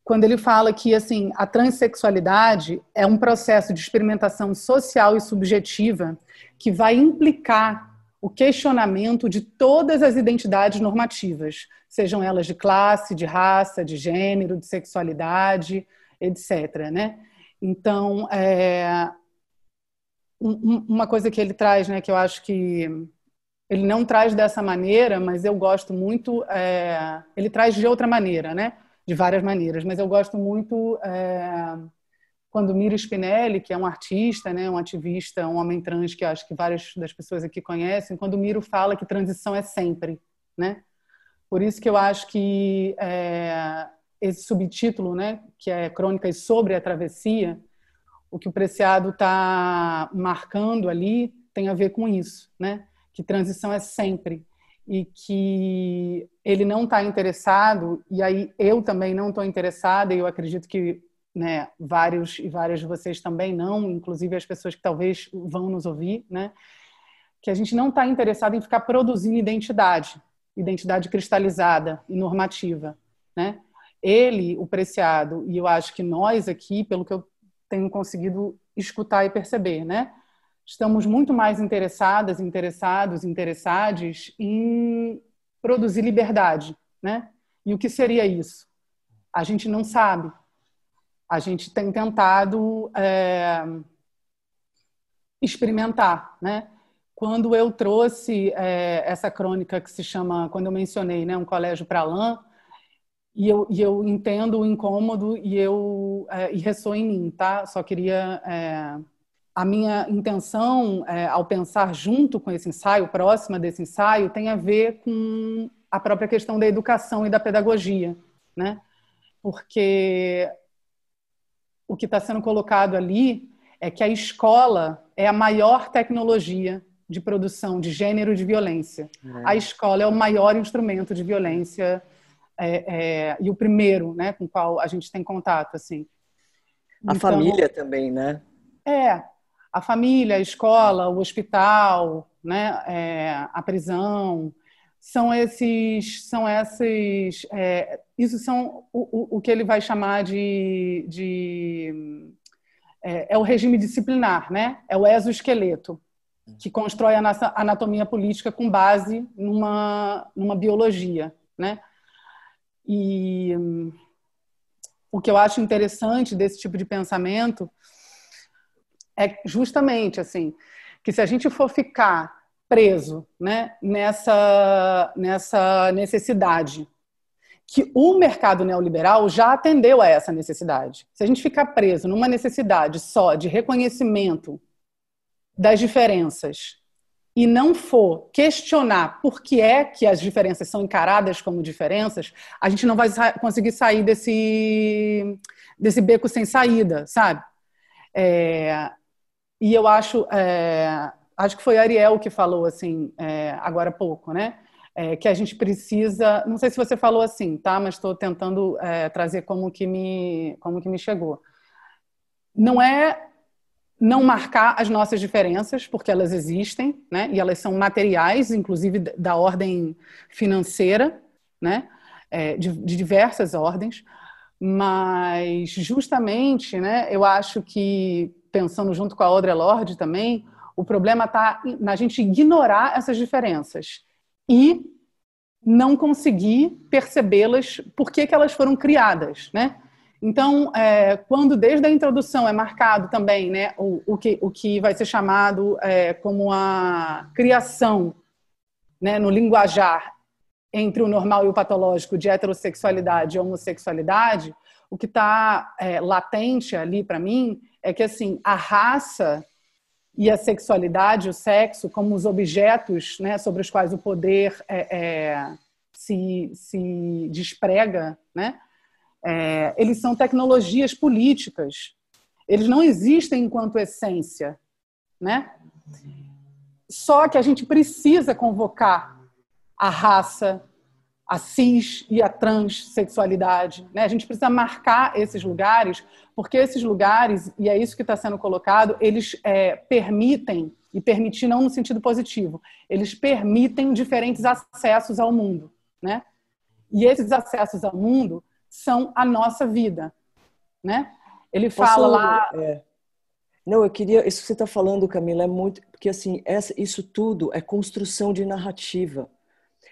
quando ele fala que assim a transexualidade é um processo de experimentação social e subjetiva que vai implicar o questionamento de todas as identidades normativas, sejam elas de classe, de raça, de gênero, de sexualidade, etc. Né? Então, é, uma coisa que ele traz, né, que eu acho que ele não traz dessa maneira, mas eu gosto muito. É, ele traz de outra maneira, né? De várias maneiras, mas eu gosto muito é, quando Miro Spinelli, que é um artista, né, um ativista, um homem trans que acho que várias das pessoas aqui conhecem, quando Miro fala que transição é sempre, né? Por isso que eu acho que é, esse subtítulo, né, que é Crônicas sobre a Travessia, o que o Preciado está marcando ali tem a ver com isso, né? Que transição é sempre e que ele não está interessado e aí eu também não estou interessada e eu acredito que né, vários e várias de vocês também não, inclusive as pessoas que talvez vão nos ouvir, né? Que a gente não está interessado em ficar produzindo identidade, identidade cristalizada e normativa, né? Ele, o Preciado, e eu acho que nós aqui, pelo que eu tenho conseguido escutar e perceber, né? Estamos muito mais interessadas, interessados, interessados em produzir liberdade, né? E o que seria isso? A gente não sabe. A gente tem tentado é, experimentar, né? Quando eu trouxe é, essa crônica que se chama, quando eu mencionei, né, um colégio para lã, e eu, e eu entendo o incômodo e eu é, e ressoa em mim, tá? Só queria é, a minha intenção é, ao pensar junto com esse ensaio, próxima desse ensaio, tem a ver com a própria questão da educação e da pedagogia, né? Porque o que está sendo colocado ali é que a escola é a maior tecnologia de produção de gênero de violência. É. A escola é o maior instrumento de violência é, é, e o primeiro, né, com o qual a gente tem contato, assim. A então, família também, né? É, a família, a escola, o hospital, né, é, a prisão, são esses, são esses, é, isso são o, o, que ele vai chamar de, de é, é, o regime disciplinar, né? É o exoesqueleto que constrói a nossa anatomia política com base numa, numa biologia, né? E hum, o que eu acho interessante desse tipo de pensamento é justamente assim que se a gente for ficar preso né, nessa, nessa necessidade que o mercado neoliberal já atendeu a essa necessidade. Se a gente ficar preso numa necessidade só de reconhecimento das diferenças e não for questionar por que é que as diferenças são encaradas como diferenças, a gente não vai conseguir sair desse, desse beco sem saída, sabe? É, e eu acho, é, acho que foi Ariel que falou assim, é, agora há pouco, né? É, que a gente precisa, não sei se você falou assim, tá? Mas estou tentando é, trazer como que me, como que me chegou. Não é não marcar as nossas diferenças, porque elas existem, né? E elas são materiais, inclusive da ordem financeira, né? É, de, de, diversas ordens, mas justamente, né? Eu acho que pensando junto com a Audre Lorde também, o problema está na gente ignorar essas diferenças e não conseguir percebê-las, por que, elas foram criadas, né? Então, é, quando desde a introdução é marcado também né, o, o, que, o que vai ser chamado é, como a criação né, no linguajar entre o normal e o patológico de heterossexualidade e homossexualidade, o que está é, latente ali para mim é que assim a raça e a sexualidade, o sexo, como os objetos né, sobre os quais o poder é, é, se, se desprega, né, é, eles são tecnologias políticas. Eles não existem enquanto essência, né? Só que a gente precisa convocar a raça, a cis e a transexualidade. Né? A gente precisa marcar esses lugares, porque esses lugares, e é isso que está sendo colocado, eles é, permitem, e permitir não no sentido positivo, eles permitem diferentes acessos ao mundo. Né? E esses acessos ao mundo são a nossa vida, né? Ele fala lá. É... Não, eu queria. Isso que você está falando, Camila, é muito. Porque, assim, essa, isso tudo é construção de narrativa.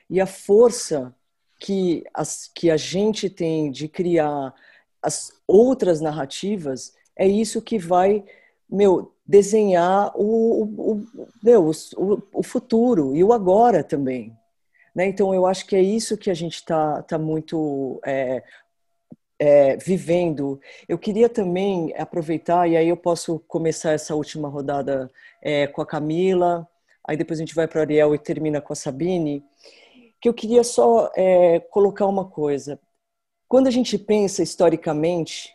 E a força que, as, que a gente tem de criar as outras narrativas é isso que vai meu, desenhar o, o, o, meu, o, o futuro e o agora também. Né? Então, eu acho que é isso que a gente está tá muito é, é, vivendo. Eu queria também aproveitar, e aí eu posso começar essa última rodada é, com a Camila, aí depois a gente vai para o Ariel e termina com a Sabine, que eu queria só é, colocar uma coisa. Quando a gente pensa historicamente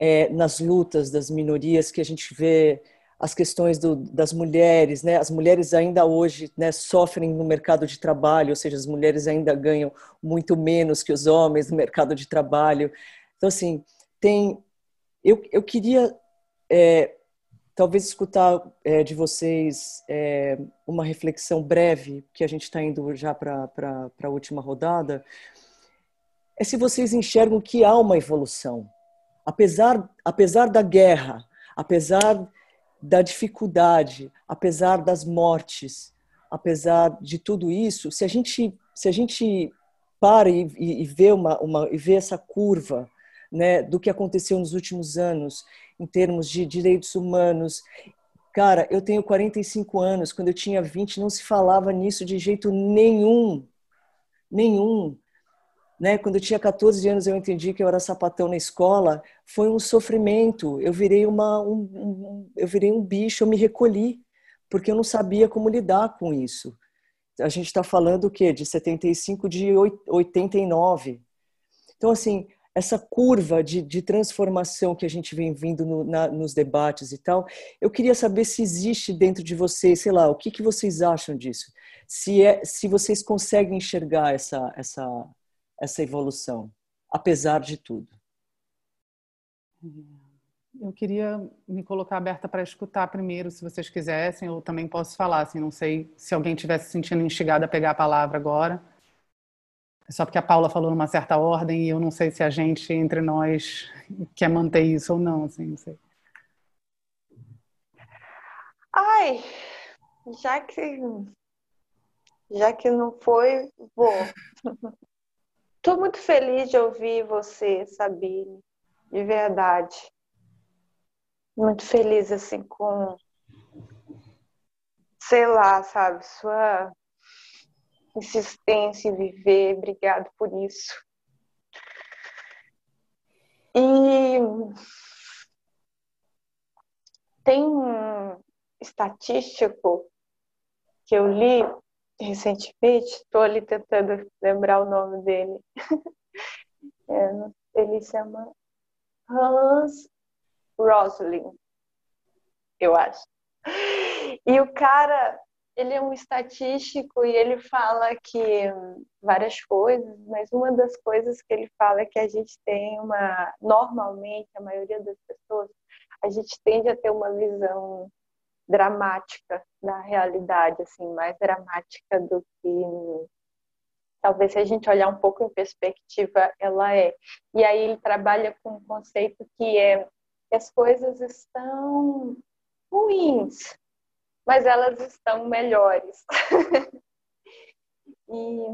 é, nas lutas das minorias, que a gente vê as questões do, das mulheres, né? As mulheres ainda hoje né, sofrem no mercado de trabalho, ou seja, as mulheres ainda ganham muito menos que os homens no mercado de trabalho. Então, assim, tem. Eu, eu queria é, talvez escutar é, de vocês é, uma reflexão breve, que a gente está indo já para a última rodada, é se vocês enxergam que há uma evolução. Apesar, apesar da guerra, apesar da dificuldade, apesar das mortes, apesar de tudo isso, se a gente se a gente para e, e, e vê uma, uma e vê essa curva né, do que aconteceu nos últimos anos em termos de direitos humanos. Cara, eu tenho 45 anos, quando eu tinha 20 não se falava nisso de jeito nenhum. Nenhum né? Quando eu tinha 14 anos eu entendi que eu era sapatão na escola, foi um sofrimento. Eu virei uma um, um, eu virei um bicho, eu me recolhi porque eu não sabia como lidar com isso. A gente está falando o quê? De 75, de 89. Então, assim, essa curva de, de transformação que a gente vem vindo no, na, nos debates e tal, eu queria saber se existe dentro de vocês, sei lá, o que, que vocês acham disso? Se, é, se vocês conseguem enxergar essa, essa, essa evolução, apesar de tudo? Eu queria me colocar aberta para escutar primeiro, se vocês quisessem, eu também posso falar, assim, não sei se alguém tivesse se sentindo instigado a pegar a palavra agora. Só porque a Paula falou numa certa ordem e eu não sei se a gente, entre nós, quer manter isso ou não, assim, não sei. Ai, já que já que não foi, vou. Estou muito feliz de ouvir você, Sabine, de verdade. Muito feliz, assim, com, sei lá, sabe, sua insistência em viver. Obrigado por isso. E tem um estatístico que eu li recentemente, estou ali tentando lembrar o nome dele. É, ele se chama Hans Rosling, eu acho. E o cara, ele é um estatístico e ele fala que várias coisas, mas uma das coisas que ele fala é que a gente tem uma, normalmente, a maioria das pessoas, a gente tende a ter uma visão dramática da realidade, assim, mais dramática do que talvez se a gente olhar um pouco em perspectiva, ela é. E aí ele trabalha com um conceito que é que as coisas estão ruins, mas elas estão melhores. e,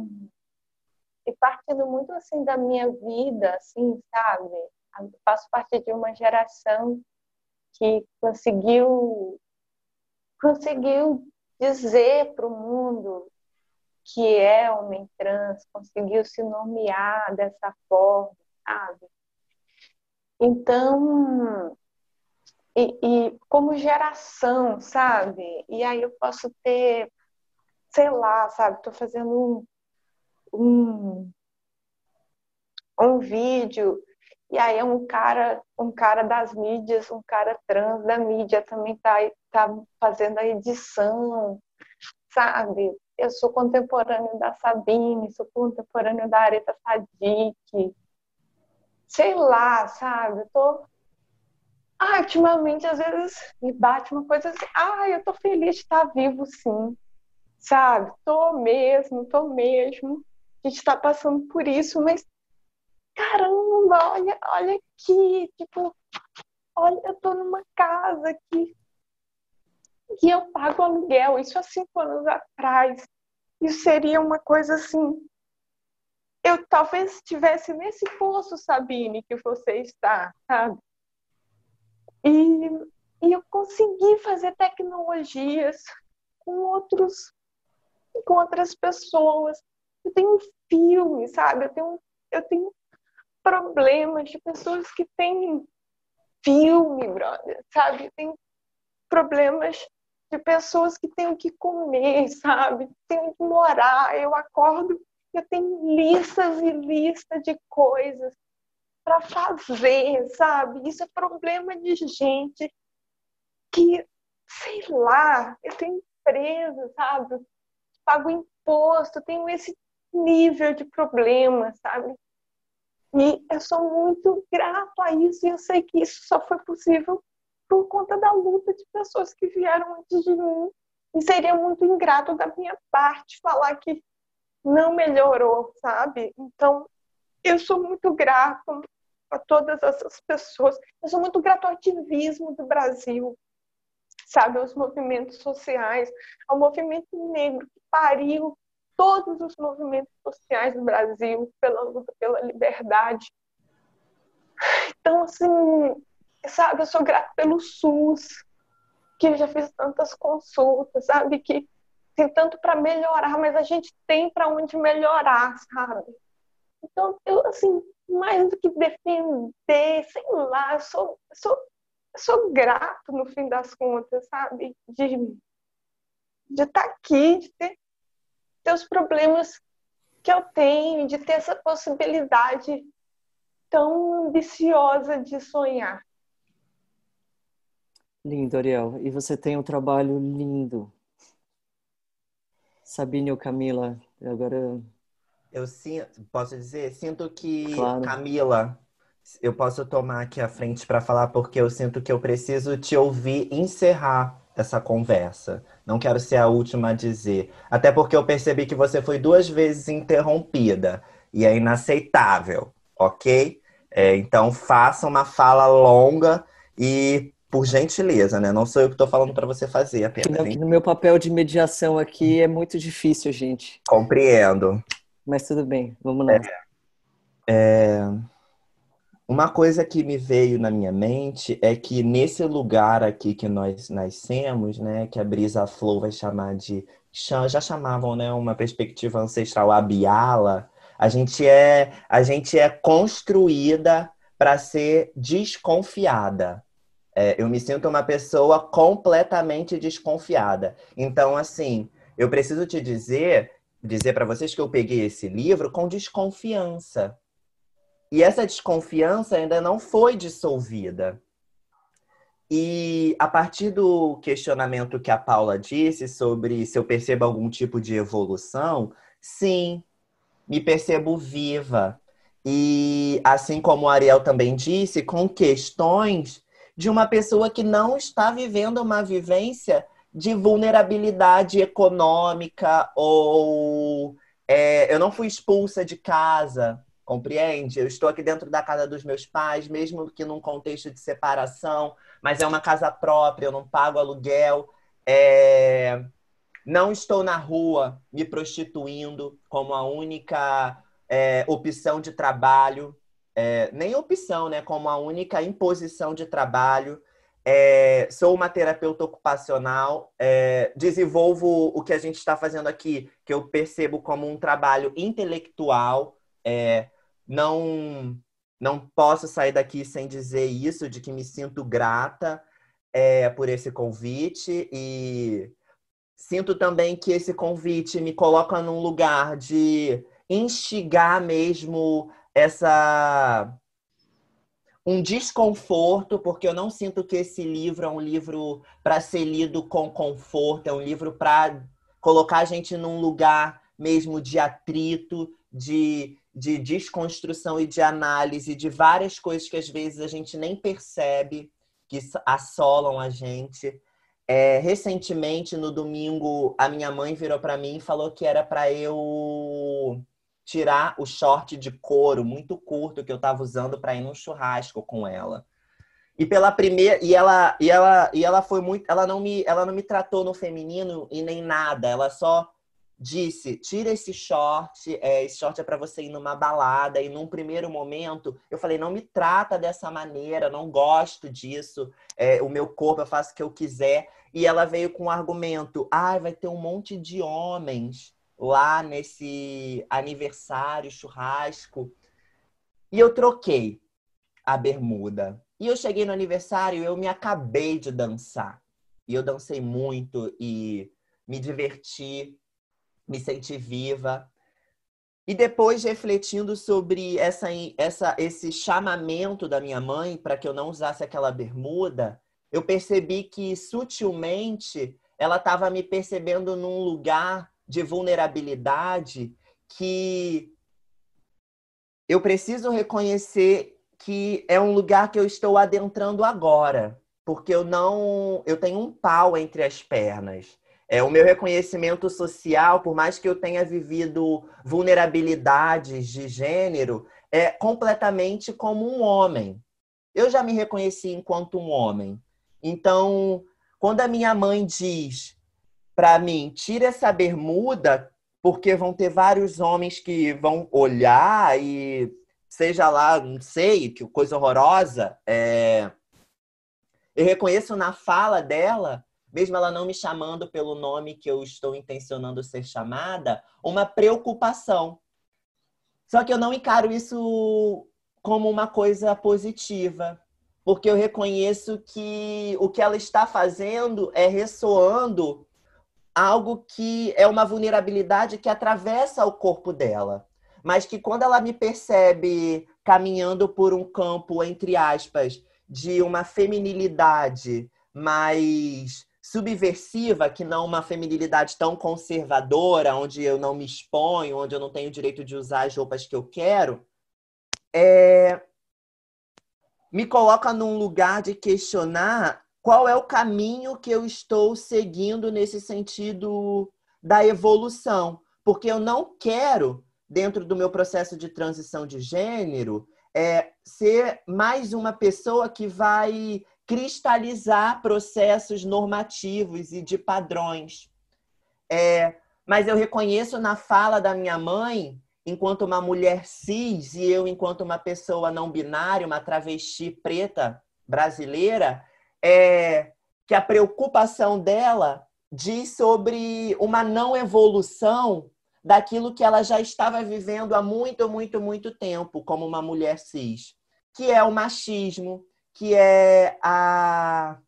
e partindo muito assim da minha vida, assim, sabe? Eu faço parte de uma geração que conseguiu conseguiu dizer para o mundo que é homem trans, conseguiu se nomear dessa forma, sabe? Então, e, e, como geração, sabe? E aí eu posso ter, sei lá, sabe? Estou fazendo um, um, um vídeo e aí é um cara, um cara das mídias, um cara trans da mídia também tá, tá fazendo a edição, sabe? Eu sou contemporâneo da Sabine, sou contemporâneo da Areta Sadik, sei lá, sabe? Eu tô ah, ultimamente, às vezes, me bate uma coisa assim, ah, eu tô feliz de estar vivo, sim, sabe? Tô mesmo, tô mesmo. A gente tá passando por isso, mas caramba, olha, olha aqui, tipo, olha, eu tô numa casa aqui e eu pago aluguel, isso há cinco anos atrás. Isso seria uma coisa assim. Eu talvez estivesse nesse poço, Sabine, que você está, sabe? E E eu consegui fazer tecnologias com outros com outras pessoas. Eu tenho filme, sabe? Eu tenho, eu tenho problemas de pessoas que têm filme, brother, sabe? Eu tenho problemas de pessoas que têm o que comer, sabe? Tenho que morar. Eu acordo, eu tenho listas e listas de coisas para fazer, sabe? Isso é problema de gente que, sei lá, eu tenho empresa, sabe? Pago imposto, tenho esse nível de problema, sabe? E eu sou muito grato a isso e eu sei que isso só foi possível por conta da luta de pessoas que vieram antes de mim. E seria muito ingrato da minha parte falar que não melhorou, sabe? Então, eu sou muito grato a todas essas pessoas. Eu sou muito grato ao ativismo do Brasil, sabe? Aos movimentos sociais, ao movimento negro que pariu todos os movimentos sociais do Brasil pela luta pela liberdade. Então, assim, sabe, eu sou grata pelo SUS, que eu já fiz tantas consultas, sabe, que tem tanto para melhorar, mas a gente tem para onde melhorar, sabe? Então, eu, assim, mais do que defender, sei lá, sou, sou, sou grato no fim das contas, sabe? De de estar tá aqui, de ter, ter os problemas que eu tenho, de ter essa possibilidade tão ambiciosa de sonhar. Lindo, Ariel. E você tem um trabalho lindo. Sabine ou Camila, agora. Eu sinto, posso dizer, sinto que claro. Camila, eu posso tomar aqui a frente para falar porque eu sinto que eu preciso te ouvir encerrar essa conversa. Não quero ser a última a dizer, até porque eu percebi que você foi duas vezes interrompida e é inaceitável, ok? É, então faça uma fala longa e por gentileza, né? Não sou eu que estou falando para você fazer apenas. No, no meu papel de mediação aqui é muito difícil, gente. Compreendo. Mas tudo bem, vamos lá. É, é, uma coisa que me veio na minha mente é que nesse lugar aqui que nós nascemos, né, que a Brisa Flow vai chamar de já chamavam, né, uma perspectiva ancestral abiala, a gente é a gente é construída para ser desconfiada. É, eu me sinto uma pessoa completamente desconfiada. Então, assim, eu preciso te dizer, dizer para vocês que eu peguei esse livro com desconfiança. E essa desconfiança ainda não foi dissolvida. E a partir do questionamento que a Paula disse sobre se eu percebo algum tipo de evolução, sim, me percebo viva. E assim como a Ariel também disse, com questões de uma pessoa que não está vivendo uma vivência de vulnerabilidade econômica ou é, eu não fui expulsa de casa, compreende? Eu estou aqui dentro da casa dos meus pais, mesmo que num contexto de separação, mas é uma casa própria, eu não pago aluguel. É... Não estou na rua me prostituindo como a única é, opção de trabalho é, nem opção, né? Como a única imposição de trabalho. É, sou uma terapeuta ocupacional, é, desenvolvo o que a gente está fazendo aqui, que eu percebo como um trabalho intelectual. É, não, não posso sair daqui sem dizer isso, de que me sinto grata é, por esse convite e sinto também que esse convite me coloca num lugar de instigar mesmo essa um desconforto, porque eu não sinto que esse livro é um livro para ser lido com conforto, é um livro para colocar a gente num lugar mesmo de atrito, de, de desconstrução e de análise de várias coisas que às vezes a gente nem percebe que assolam a gente. É, recentemente, no domingo, a minha mãe virou para mim e falou que era para eu tirar o short de couro muito curto que eu estava usando para ir num churrasco com ela. E pela primeira e ela e ela e ela foi muito, ela não me ela não me tratou no feminino e nem nada, ela só disse: tira esse short, é, esse short é para você ir numa balada. E num primeiro momento, eu falei: não me trata dessa maneira, não gosto disso. É, o meu corpo, eu faço o que eu quiser. E ela veio com o argumento: ah, vai ter um monte de homens lá nesse aniversário, churrasco. E eu troquei a bermuda. E eu cheguei no aniversário, eu me acabei de dançar. E eu dancei muito e me diverti me senti viva. E depois, refletindo sobre essa, essa, esse chamamento da minha mãe para que eu não usasse aquela bermuda, eu percebi que sutilmente ela estava me percebendo num lugar de vulnerabilidade que eu preciso reconhecer que é um lugar que eu estou adentrando agora, porque eu não, eu tenho um pau entre as pernas. É, o meu reconhecimento social, por mais que eu tenha vivido vulnerabilidades de gênero, é completamente como um homem. Eu já me reconheci enquanto um homem. Então, quando a minha mãe diz para mim, tira essa bermuda, porque vão ter vários homens que vão olhar e seja lá, não sei, que coisa horrorosa. É... Eu reconheço na fala dela mesmo ela não me chamando pelo nome que eu estou intencionando ser chamada, uma preocupação. Só que eu não encaro isso como uma coisa positiva, porque eu reconheço que o que ela está fazendo é ressoando algo que é uma vulnerabilidade que atravessa o corpo dela, mas que quando ela me percebe caminhando por um campo entre aspas de uma feminilidade mais subversiva, que não uma feminilidade tão conservadora, onde eu não me exponho, onde eu não tenho direito de usar as roupas que eu quero, é... me coloca num lugar de questionar qual é o caminho que eu estou seguindo nesse sentido da evolução. Porque eu não quero, dentro do meu processo de transição de gênero, é, ser mais uma pessoa que vai cristalizar processos normativos e de padrões. É, mas eu reconheço na fala da minha mãe, enquanto uma mulher cis e eu enquanto uma pessoa não binária, uma travesti preta brasileira, é, que a preocupação dela diz sobre uma não evolução daquilo que ela já estava vivendo há muito, muito, muito tempo como uma mulher cis, que é o machismo, que é a,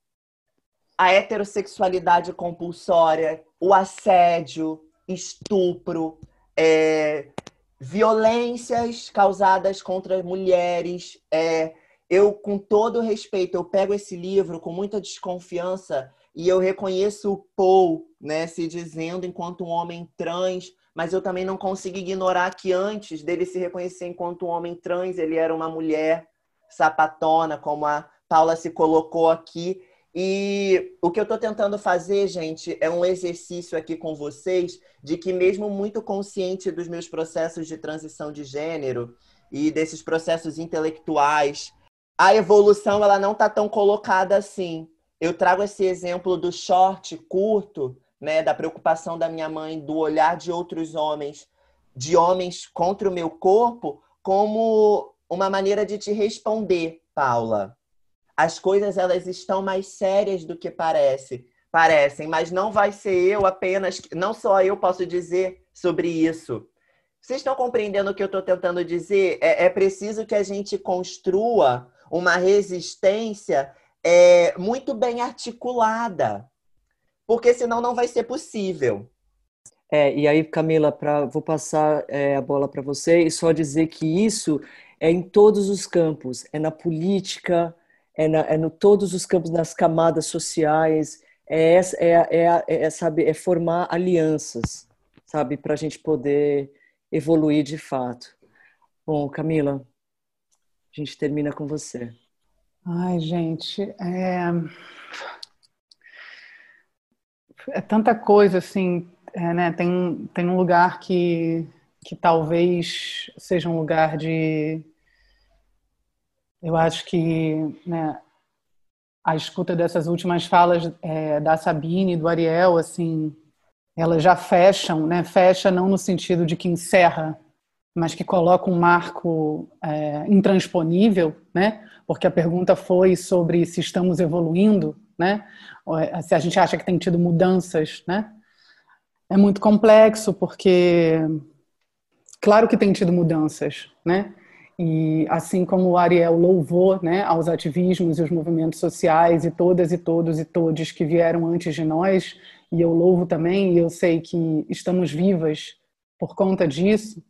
a heterossexualidade compulsória, o assédio, estupro, é, violências causadas contra mulheres. É, eu, com todo respeito, eu pego esse livro com muita desconfiança e eu reconheço o Paul, né, se dizendo enquanto um homem trans, mas eu também não consigo ignorar que antes dele se reconhecer enquanto um homem trans, ele era uma mulher sapatona, como a Paula se colocou aqui. E o que eu estou tentando fazer, gente, é um exercício aqui com vocês de que, mesmo muito consciente dos meus processos de transição de gênero e desses processos intelectuais, a evolução ela não está tão colocada assim. Eu trago esse exemplo do short curto, né, da preocupação da minha mãe, do olhar de outros homens, de homens contra o meu corpo, como uma maneira de te responder, Paula. As coisas elas estão mais sérias do que parece, parecem, mas não vai ser eu apenas, não só eu posso dizer sobre isso. Vocês estão compreendendo o que eu estou tentando dizer? É, é, preciso que a gente construa uma resistência é, muito bem articulada, porque senão não vai ser possível. É, e aí, Camila, pra, vou passar é, a bola para você e só dizer que isso é em todos os campos, é na política, é, na, é no todos os campos, nas camadas sociais, é, é, é, é, sabe, é formar alianças, sabe, para a gente poder evoluir de fato. Bom, Camila, a gente termina com você. Ai, gente, é, é tanta coisa assim, é, né? Tem, tem um lugar que, que talvez seja um lugar de eu acho que né, a escuta dessas últimas falas é, da Sabine e do Ariel, assim, elas já fecham, né? Fecha não no sentido de que encerra, mas que coloca um marco é, intransponível, né? Porque a pergunta foi sobre se estamos evoluindo, né? É, se a gente acha que tem tido mudanças, né? É muito complexo porque, claro que tem tido mudanças, né? E assim como o Ariel louvou né, aos ativismos e os movimentos sociais e todas e todos e todos que vieram antes de nós, e eu louvo também, e eu sei que estamos vivas por conta disso.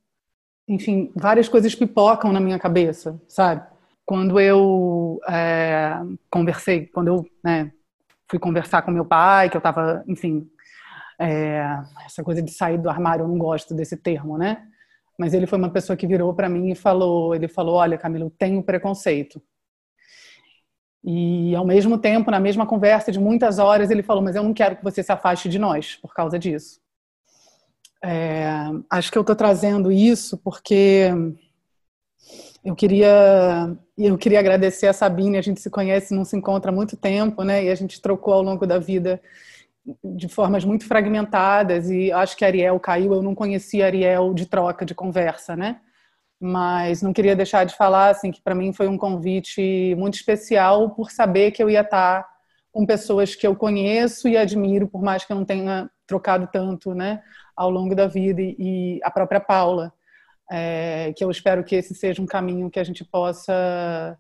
Enfim, várias coisas pipocam na minha cabeça, sabe? Quando eu é, conversei, quando eu né, fui conversar com meu pai, que eu estava, enfim, é, essa coisa de sair do armário, eu não gosto desse termo, né? mas ele foi uma pessoa que virou para mim e falou, ele falou, olha, Camila, eu tenho preconceito. E ao mesmo tempo, na mesma conversa de muitas horas, ele falou, mas eu não quero que você se afaste de nós por causa disso. É, acho que eu estou trazendo isso porque eu queria eu queria agradecer a Sabine. A gente se conhece, não se encontra há muito tempo, né? E a gente trocou ao longo da vida de formas muito fragmentadas e acho que Ariel caiu. Eu não conhecia Ariel de troca, de conversa, né? Mas não queria deixar de falar assim que para mim foi um convite muito especial por saber que eu ia estar com pessoas que eu conheço e admiro, por mais que eu não tenha trocado tanto, né, ao longo da vida e, a própria Paula, é, que eu espero que esse seja um caminho que a gente possa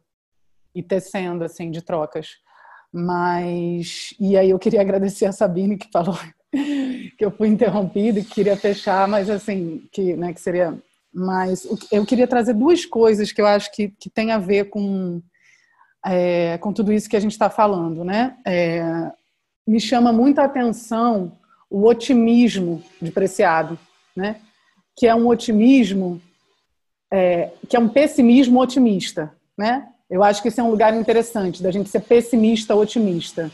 ir tecendo assim de trocas. Mas, e aí eu queria agradecer a Sabine que falou que eu fui interrompida e que queria fechar, mas assim, que, né, que seria. Mas eu queria trazer duas coisas que eu acho que, que tem a ver com, é, com tudo isso que a gente está falando, né? É, me chama muita atenção o otimismo de Preciado, né? Que é um otimismo, é, que é um pessimismo otimista, né? Eu acho que esse é um lugar interessante, da gente ser pessimista otimista.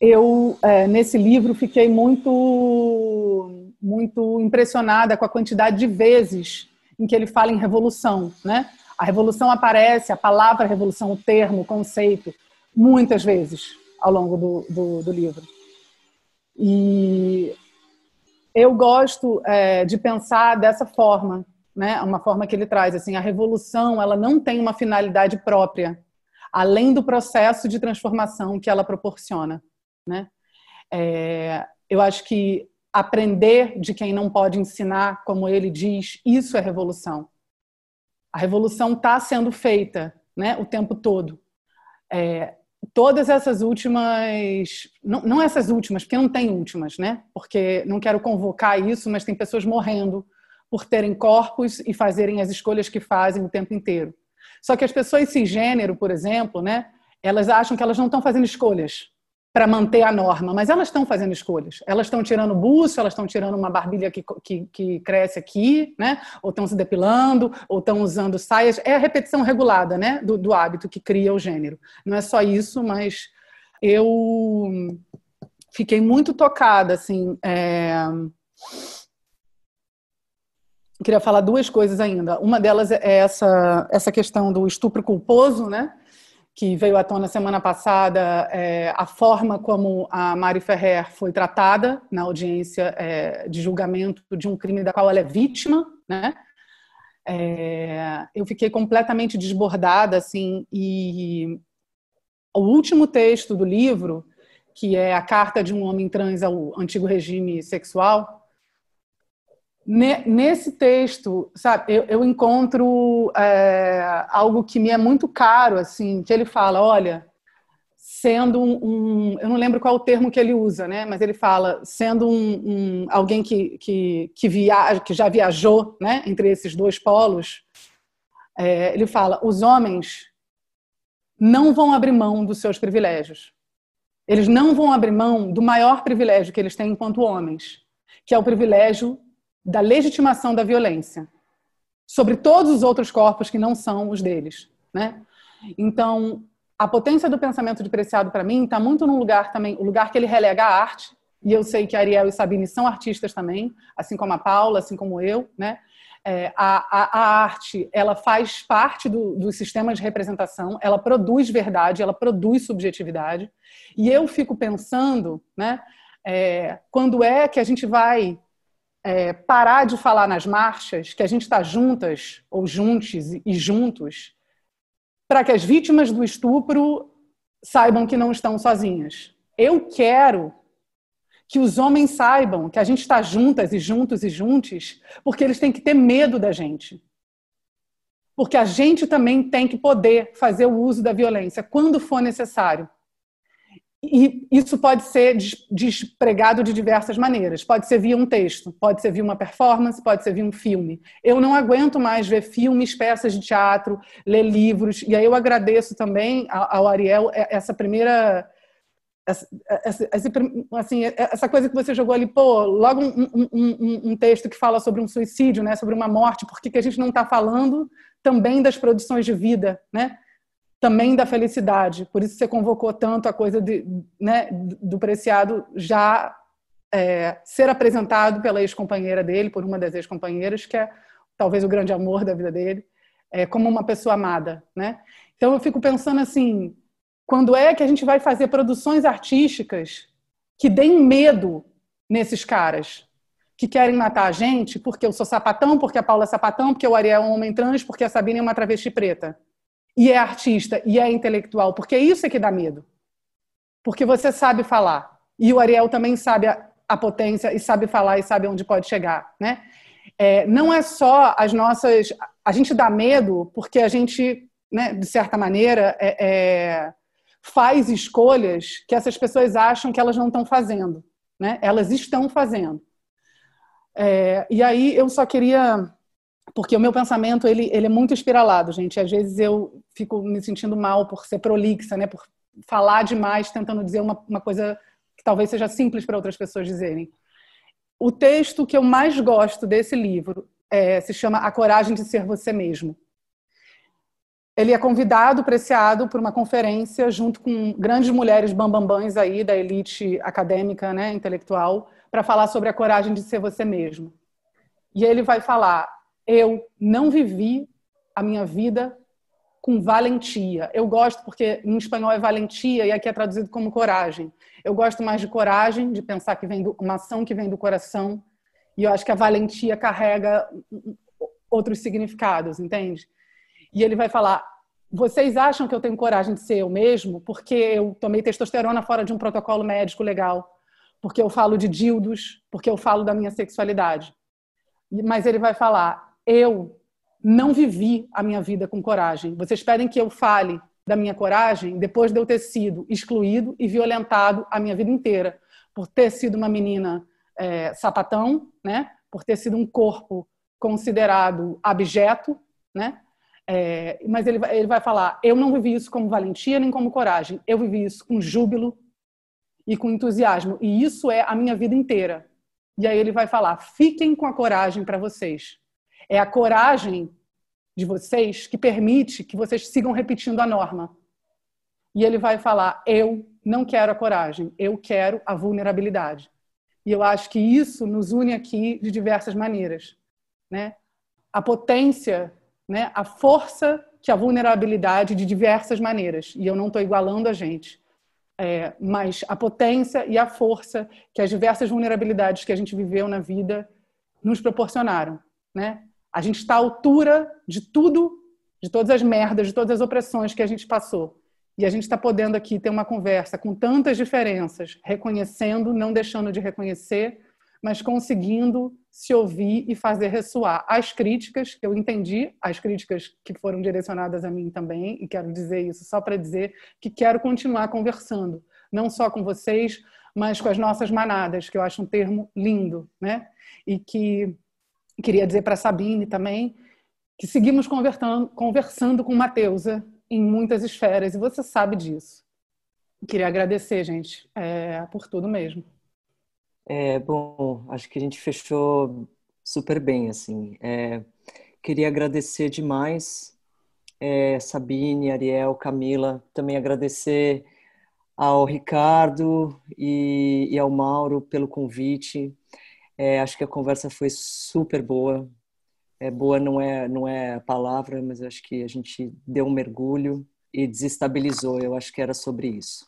Eu, é, nesse livro, fiquei muito, muito impressionada com a quantidade de vezes em que ele fala em revolução. Né? A revolução aparece, a palavra revolução, o termo, o conceito, muitas vezes ao longo do, do, do livro. E eu gosto é, de pensar dessa forma, né? Uma forma que ele traz assim, a revolução, ela não tem uma finalidade própria, além do processo de transformação que ela proporciona, né? É, eu acho que aprender de quem não pode ensinar, como ele diz, isso é revolução. A revolução está sendo feita, né? O tempo todo. É, todas essas últimas, não, não, essas últimas, porque não tem últimas, né? Porque não quero convocar isso, mas tem pessoas morrendo por terem corpos e fazerem as escolhas que fazem o tempo inteiro. Só que as pessoas cisgênero, por exemplo, né, elas acham que elas não estão fazendo escolhas para manter a norma, mas elas estão fazendo escolhas. Elas estão tirando buço, elas estão tirando uma barbilha que, que, que cresce aqui, né? ou estão se depilando, ou estão usando saias. É a repetição regulada né? do, do hábito que cria o gênero. Não é só isso, mas eu fiquei muito tocada, assim, é queria falar duas coisas ainda. Uma delas é essa, essa questão do estupro culposo, né? Que veio à tona semana passada, é, a forma como a Mari Ferrer foi tratada na audiência é, de julgamento de um crime da qual ela é vítima, né? É, eu fiquei completamente desbordada, assim, e o último texto do livro, que é a carta de um homem trans ao antigo regime sexual, Nesse texto, sabe, eu, eu encontro é, algo que me é muito caro, assim, que ele fala, olha, sendo um, um, eu não lembro qual o termo que ele usa, né? Mas ele fala, sendo um, um alguém que que que, via, que já viajou, né? Entre esses dois polos, é, ele fala, os homens não vão abrir mão dos seus privilégios. Eles não vão abrir mão do maior privilégio que eles têm enquanto homens, que é o privilégio da legitimação da violência sobre todos os outros corpos que não são os deles, né? Então, a potência do pensamento de Preciado para mim está muito no lugar também, o lugar que ele relega a arte, e eu sei que Ariel e Sabine são artistas também, assim como a Paula, assim como eu, né? É, a, a, a, arte ela faz parte do, do sistema de representação, ela produz verdade, ela produz subjetividade, e eu fico pensando, né? É, quando é que a gente vai é, parar de falar nas marchas que a gente está juntas ou juntos e juntos para que as vítimas do estupro saibam que não estão sozinhas. Eu quero que os homens saibam que a gente está juntas e juntos e juntos, porque eles têm que ter medo da gente. Porque a gente também tem que poder fazer o uso da violência quando for necessário. E isso pode ser despregado de diversas maneiras. Pode ser via um texto, pode ser via uma performance, pode ser via um filme. Eu não aguento mais ver filmes, peças de teatro, ler livros. E aí eu agradeço também ao Ariel essa primeira essa, essa, assim, essa coisa que você jogou ali, pô, logo um, um, um, texto que fala sobre um suicídio, né, sobre uma morte, por que a gente não está falando também das produções de vida, né? Também da felicidade. Por isso você convocou tanto a coisa de, né, do Preciado já é, ser apresentado pela ex-companheira dele, por uma das ex-companheiras, que é talvez o grande amor da vida dele, é, como uma pessoa amada. Né? Então eu fico pensando assim, quando é que a gente vai fazer produções artísticas que deem medo nesses caras? Que querem matar a gente porque eu sou sapatão, porque a Paula é sapatão, porque o Ariel é um homem trans, porque a Sabine é uma travesti preta. E é artista, e é intelectual, porque isso é que dá medo. Porque você sabe falar. E o Ariel também sabe a, a potência, e sabe falar, e sabe onde pode chegar. Né? É, não é só as nossas. A gente dá medo porque a gente, né, de certa maneira, é, é faz escolhas que essas pessoas acham que elas não estão fazendo. Né? Elas estão fazendo. É, e aí eu só queria, porque o meu pensamento ele, ele é muito espiralado, gente. Às vezes eu fico me sentindo mal por ser prolixa, né? Por falar demais, tentando dizer uma, uma coisa que talvez seja simples para outras pessoas dizerem. O texto que eu mais gosto desse livro é, se chama A Coragem de Ser Você Mesmo ele é convidado, preciado por uma conferência junto com grandes mulheres bambambãs aí da elite acadêmica, né, intelectual, para falar sobre a coragem de ser você mesmo. E ele vai falar: eu não vivi a minha vida com valentia. Eu gosto porque em espanhol é valentia e aqui é traduzido como coragem. Eu gosto mais de coragem, de pensar que vem do, uma ação que vem do coração. E eu acho que a valentia carrega outros significados, entende? E ele vai falar: vocês acham que eu tenho coragem de ser eu mesmo porque eu tomei testosterona fora de um protocolo médico legal, porque eu falo de dildos, porque eu falo da minha sexualidade. Mas ele vai falar: eu não vivi a minha vida com coragem. Vocês pedem que eu fale da minha coragem depois de eu ter sido excluído e violentado a minha vida inteira, por ter sido uma menina é, sapatão, né? por ter sido um corpo considerado abjeto, né? É, mas ele ele vai falar: eu não vivi isso como valentia nem como coragem, eu vivi isso com júbilo e com entusiasmo, e isso é a minha vida inteira. E aí ele vai falar: fiquem com a coragem para vocês. É a coragem de vocês que permite que vocês sigam repetindo a norma. E ele vai falar: eu não quero a coragem, eu quero a vulnerabilidade. E eu acho que isso nos une aqui de diversas maneiras, né? A potência né, a força que a vulnerabilidade de diversas maneiras. E eu não estou igualando a gente. É, mas a potência e a força que as diversas vulnerabilidades que a gente viveu na vida nos proporcionaram. Né? A gente está à altura de tudo, de todas as merdas, de todas as opressões que a gente passou. E a gente está podendo aqui ter uma conversa com tantas diferenças, reconhecendo, não deixando de reconhecer, mas conseguindo se ouvir e fazer ressoar as críticas, que eu entendi, as críticas que foram direcionadas a mim também, e quero dizer isso só para dizer que quero continuar conversando, não só com vocês, mas com as nossas manadas, que eu acho um termo lindo, né? E que queria dizer para Sabine também que seguimos conversando, com Mateusa em muitas esferas, e você sabe disso. Queria agradecer, gente, é, por tudo mesmo. É, bom, acho que a gente fechou super bem, assim. É, queria agradecer demais, é, Sabine, Ariel, Camila, também agradecer ao Ricardo e, e ao Mauro pelo convite. É, acho que a conversa foi super boa. É boa não é não é a palavra, mas acho que a gente deu um mergulho e desestabilizou. Eu acho que era sobre isso.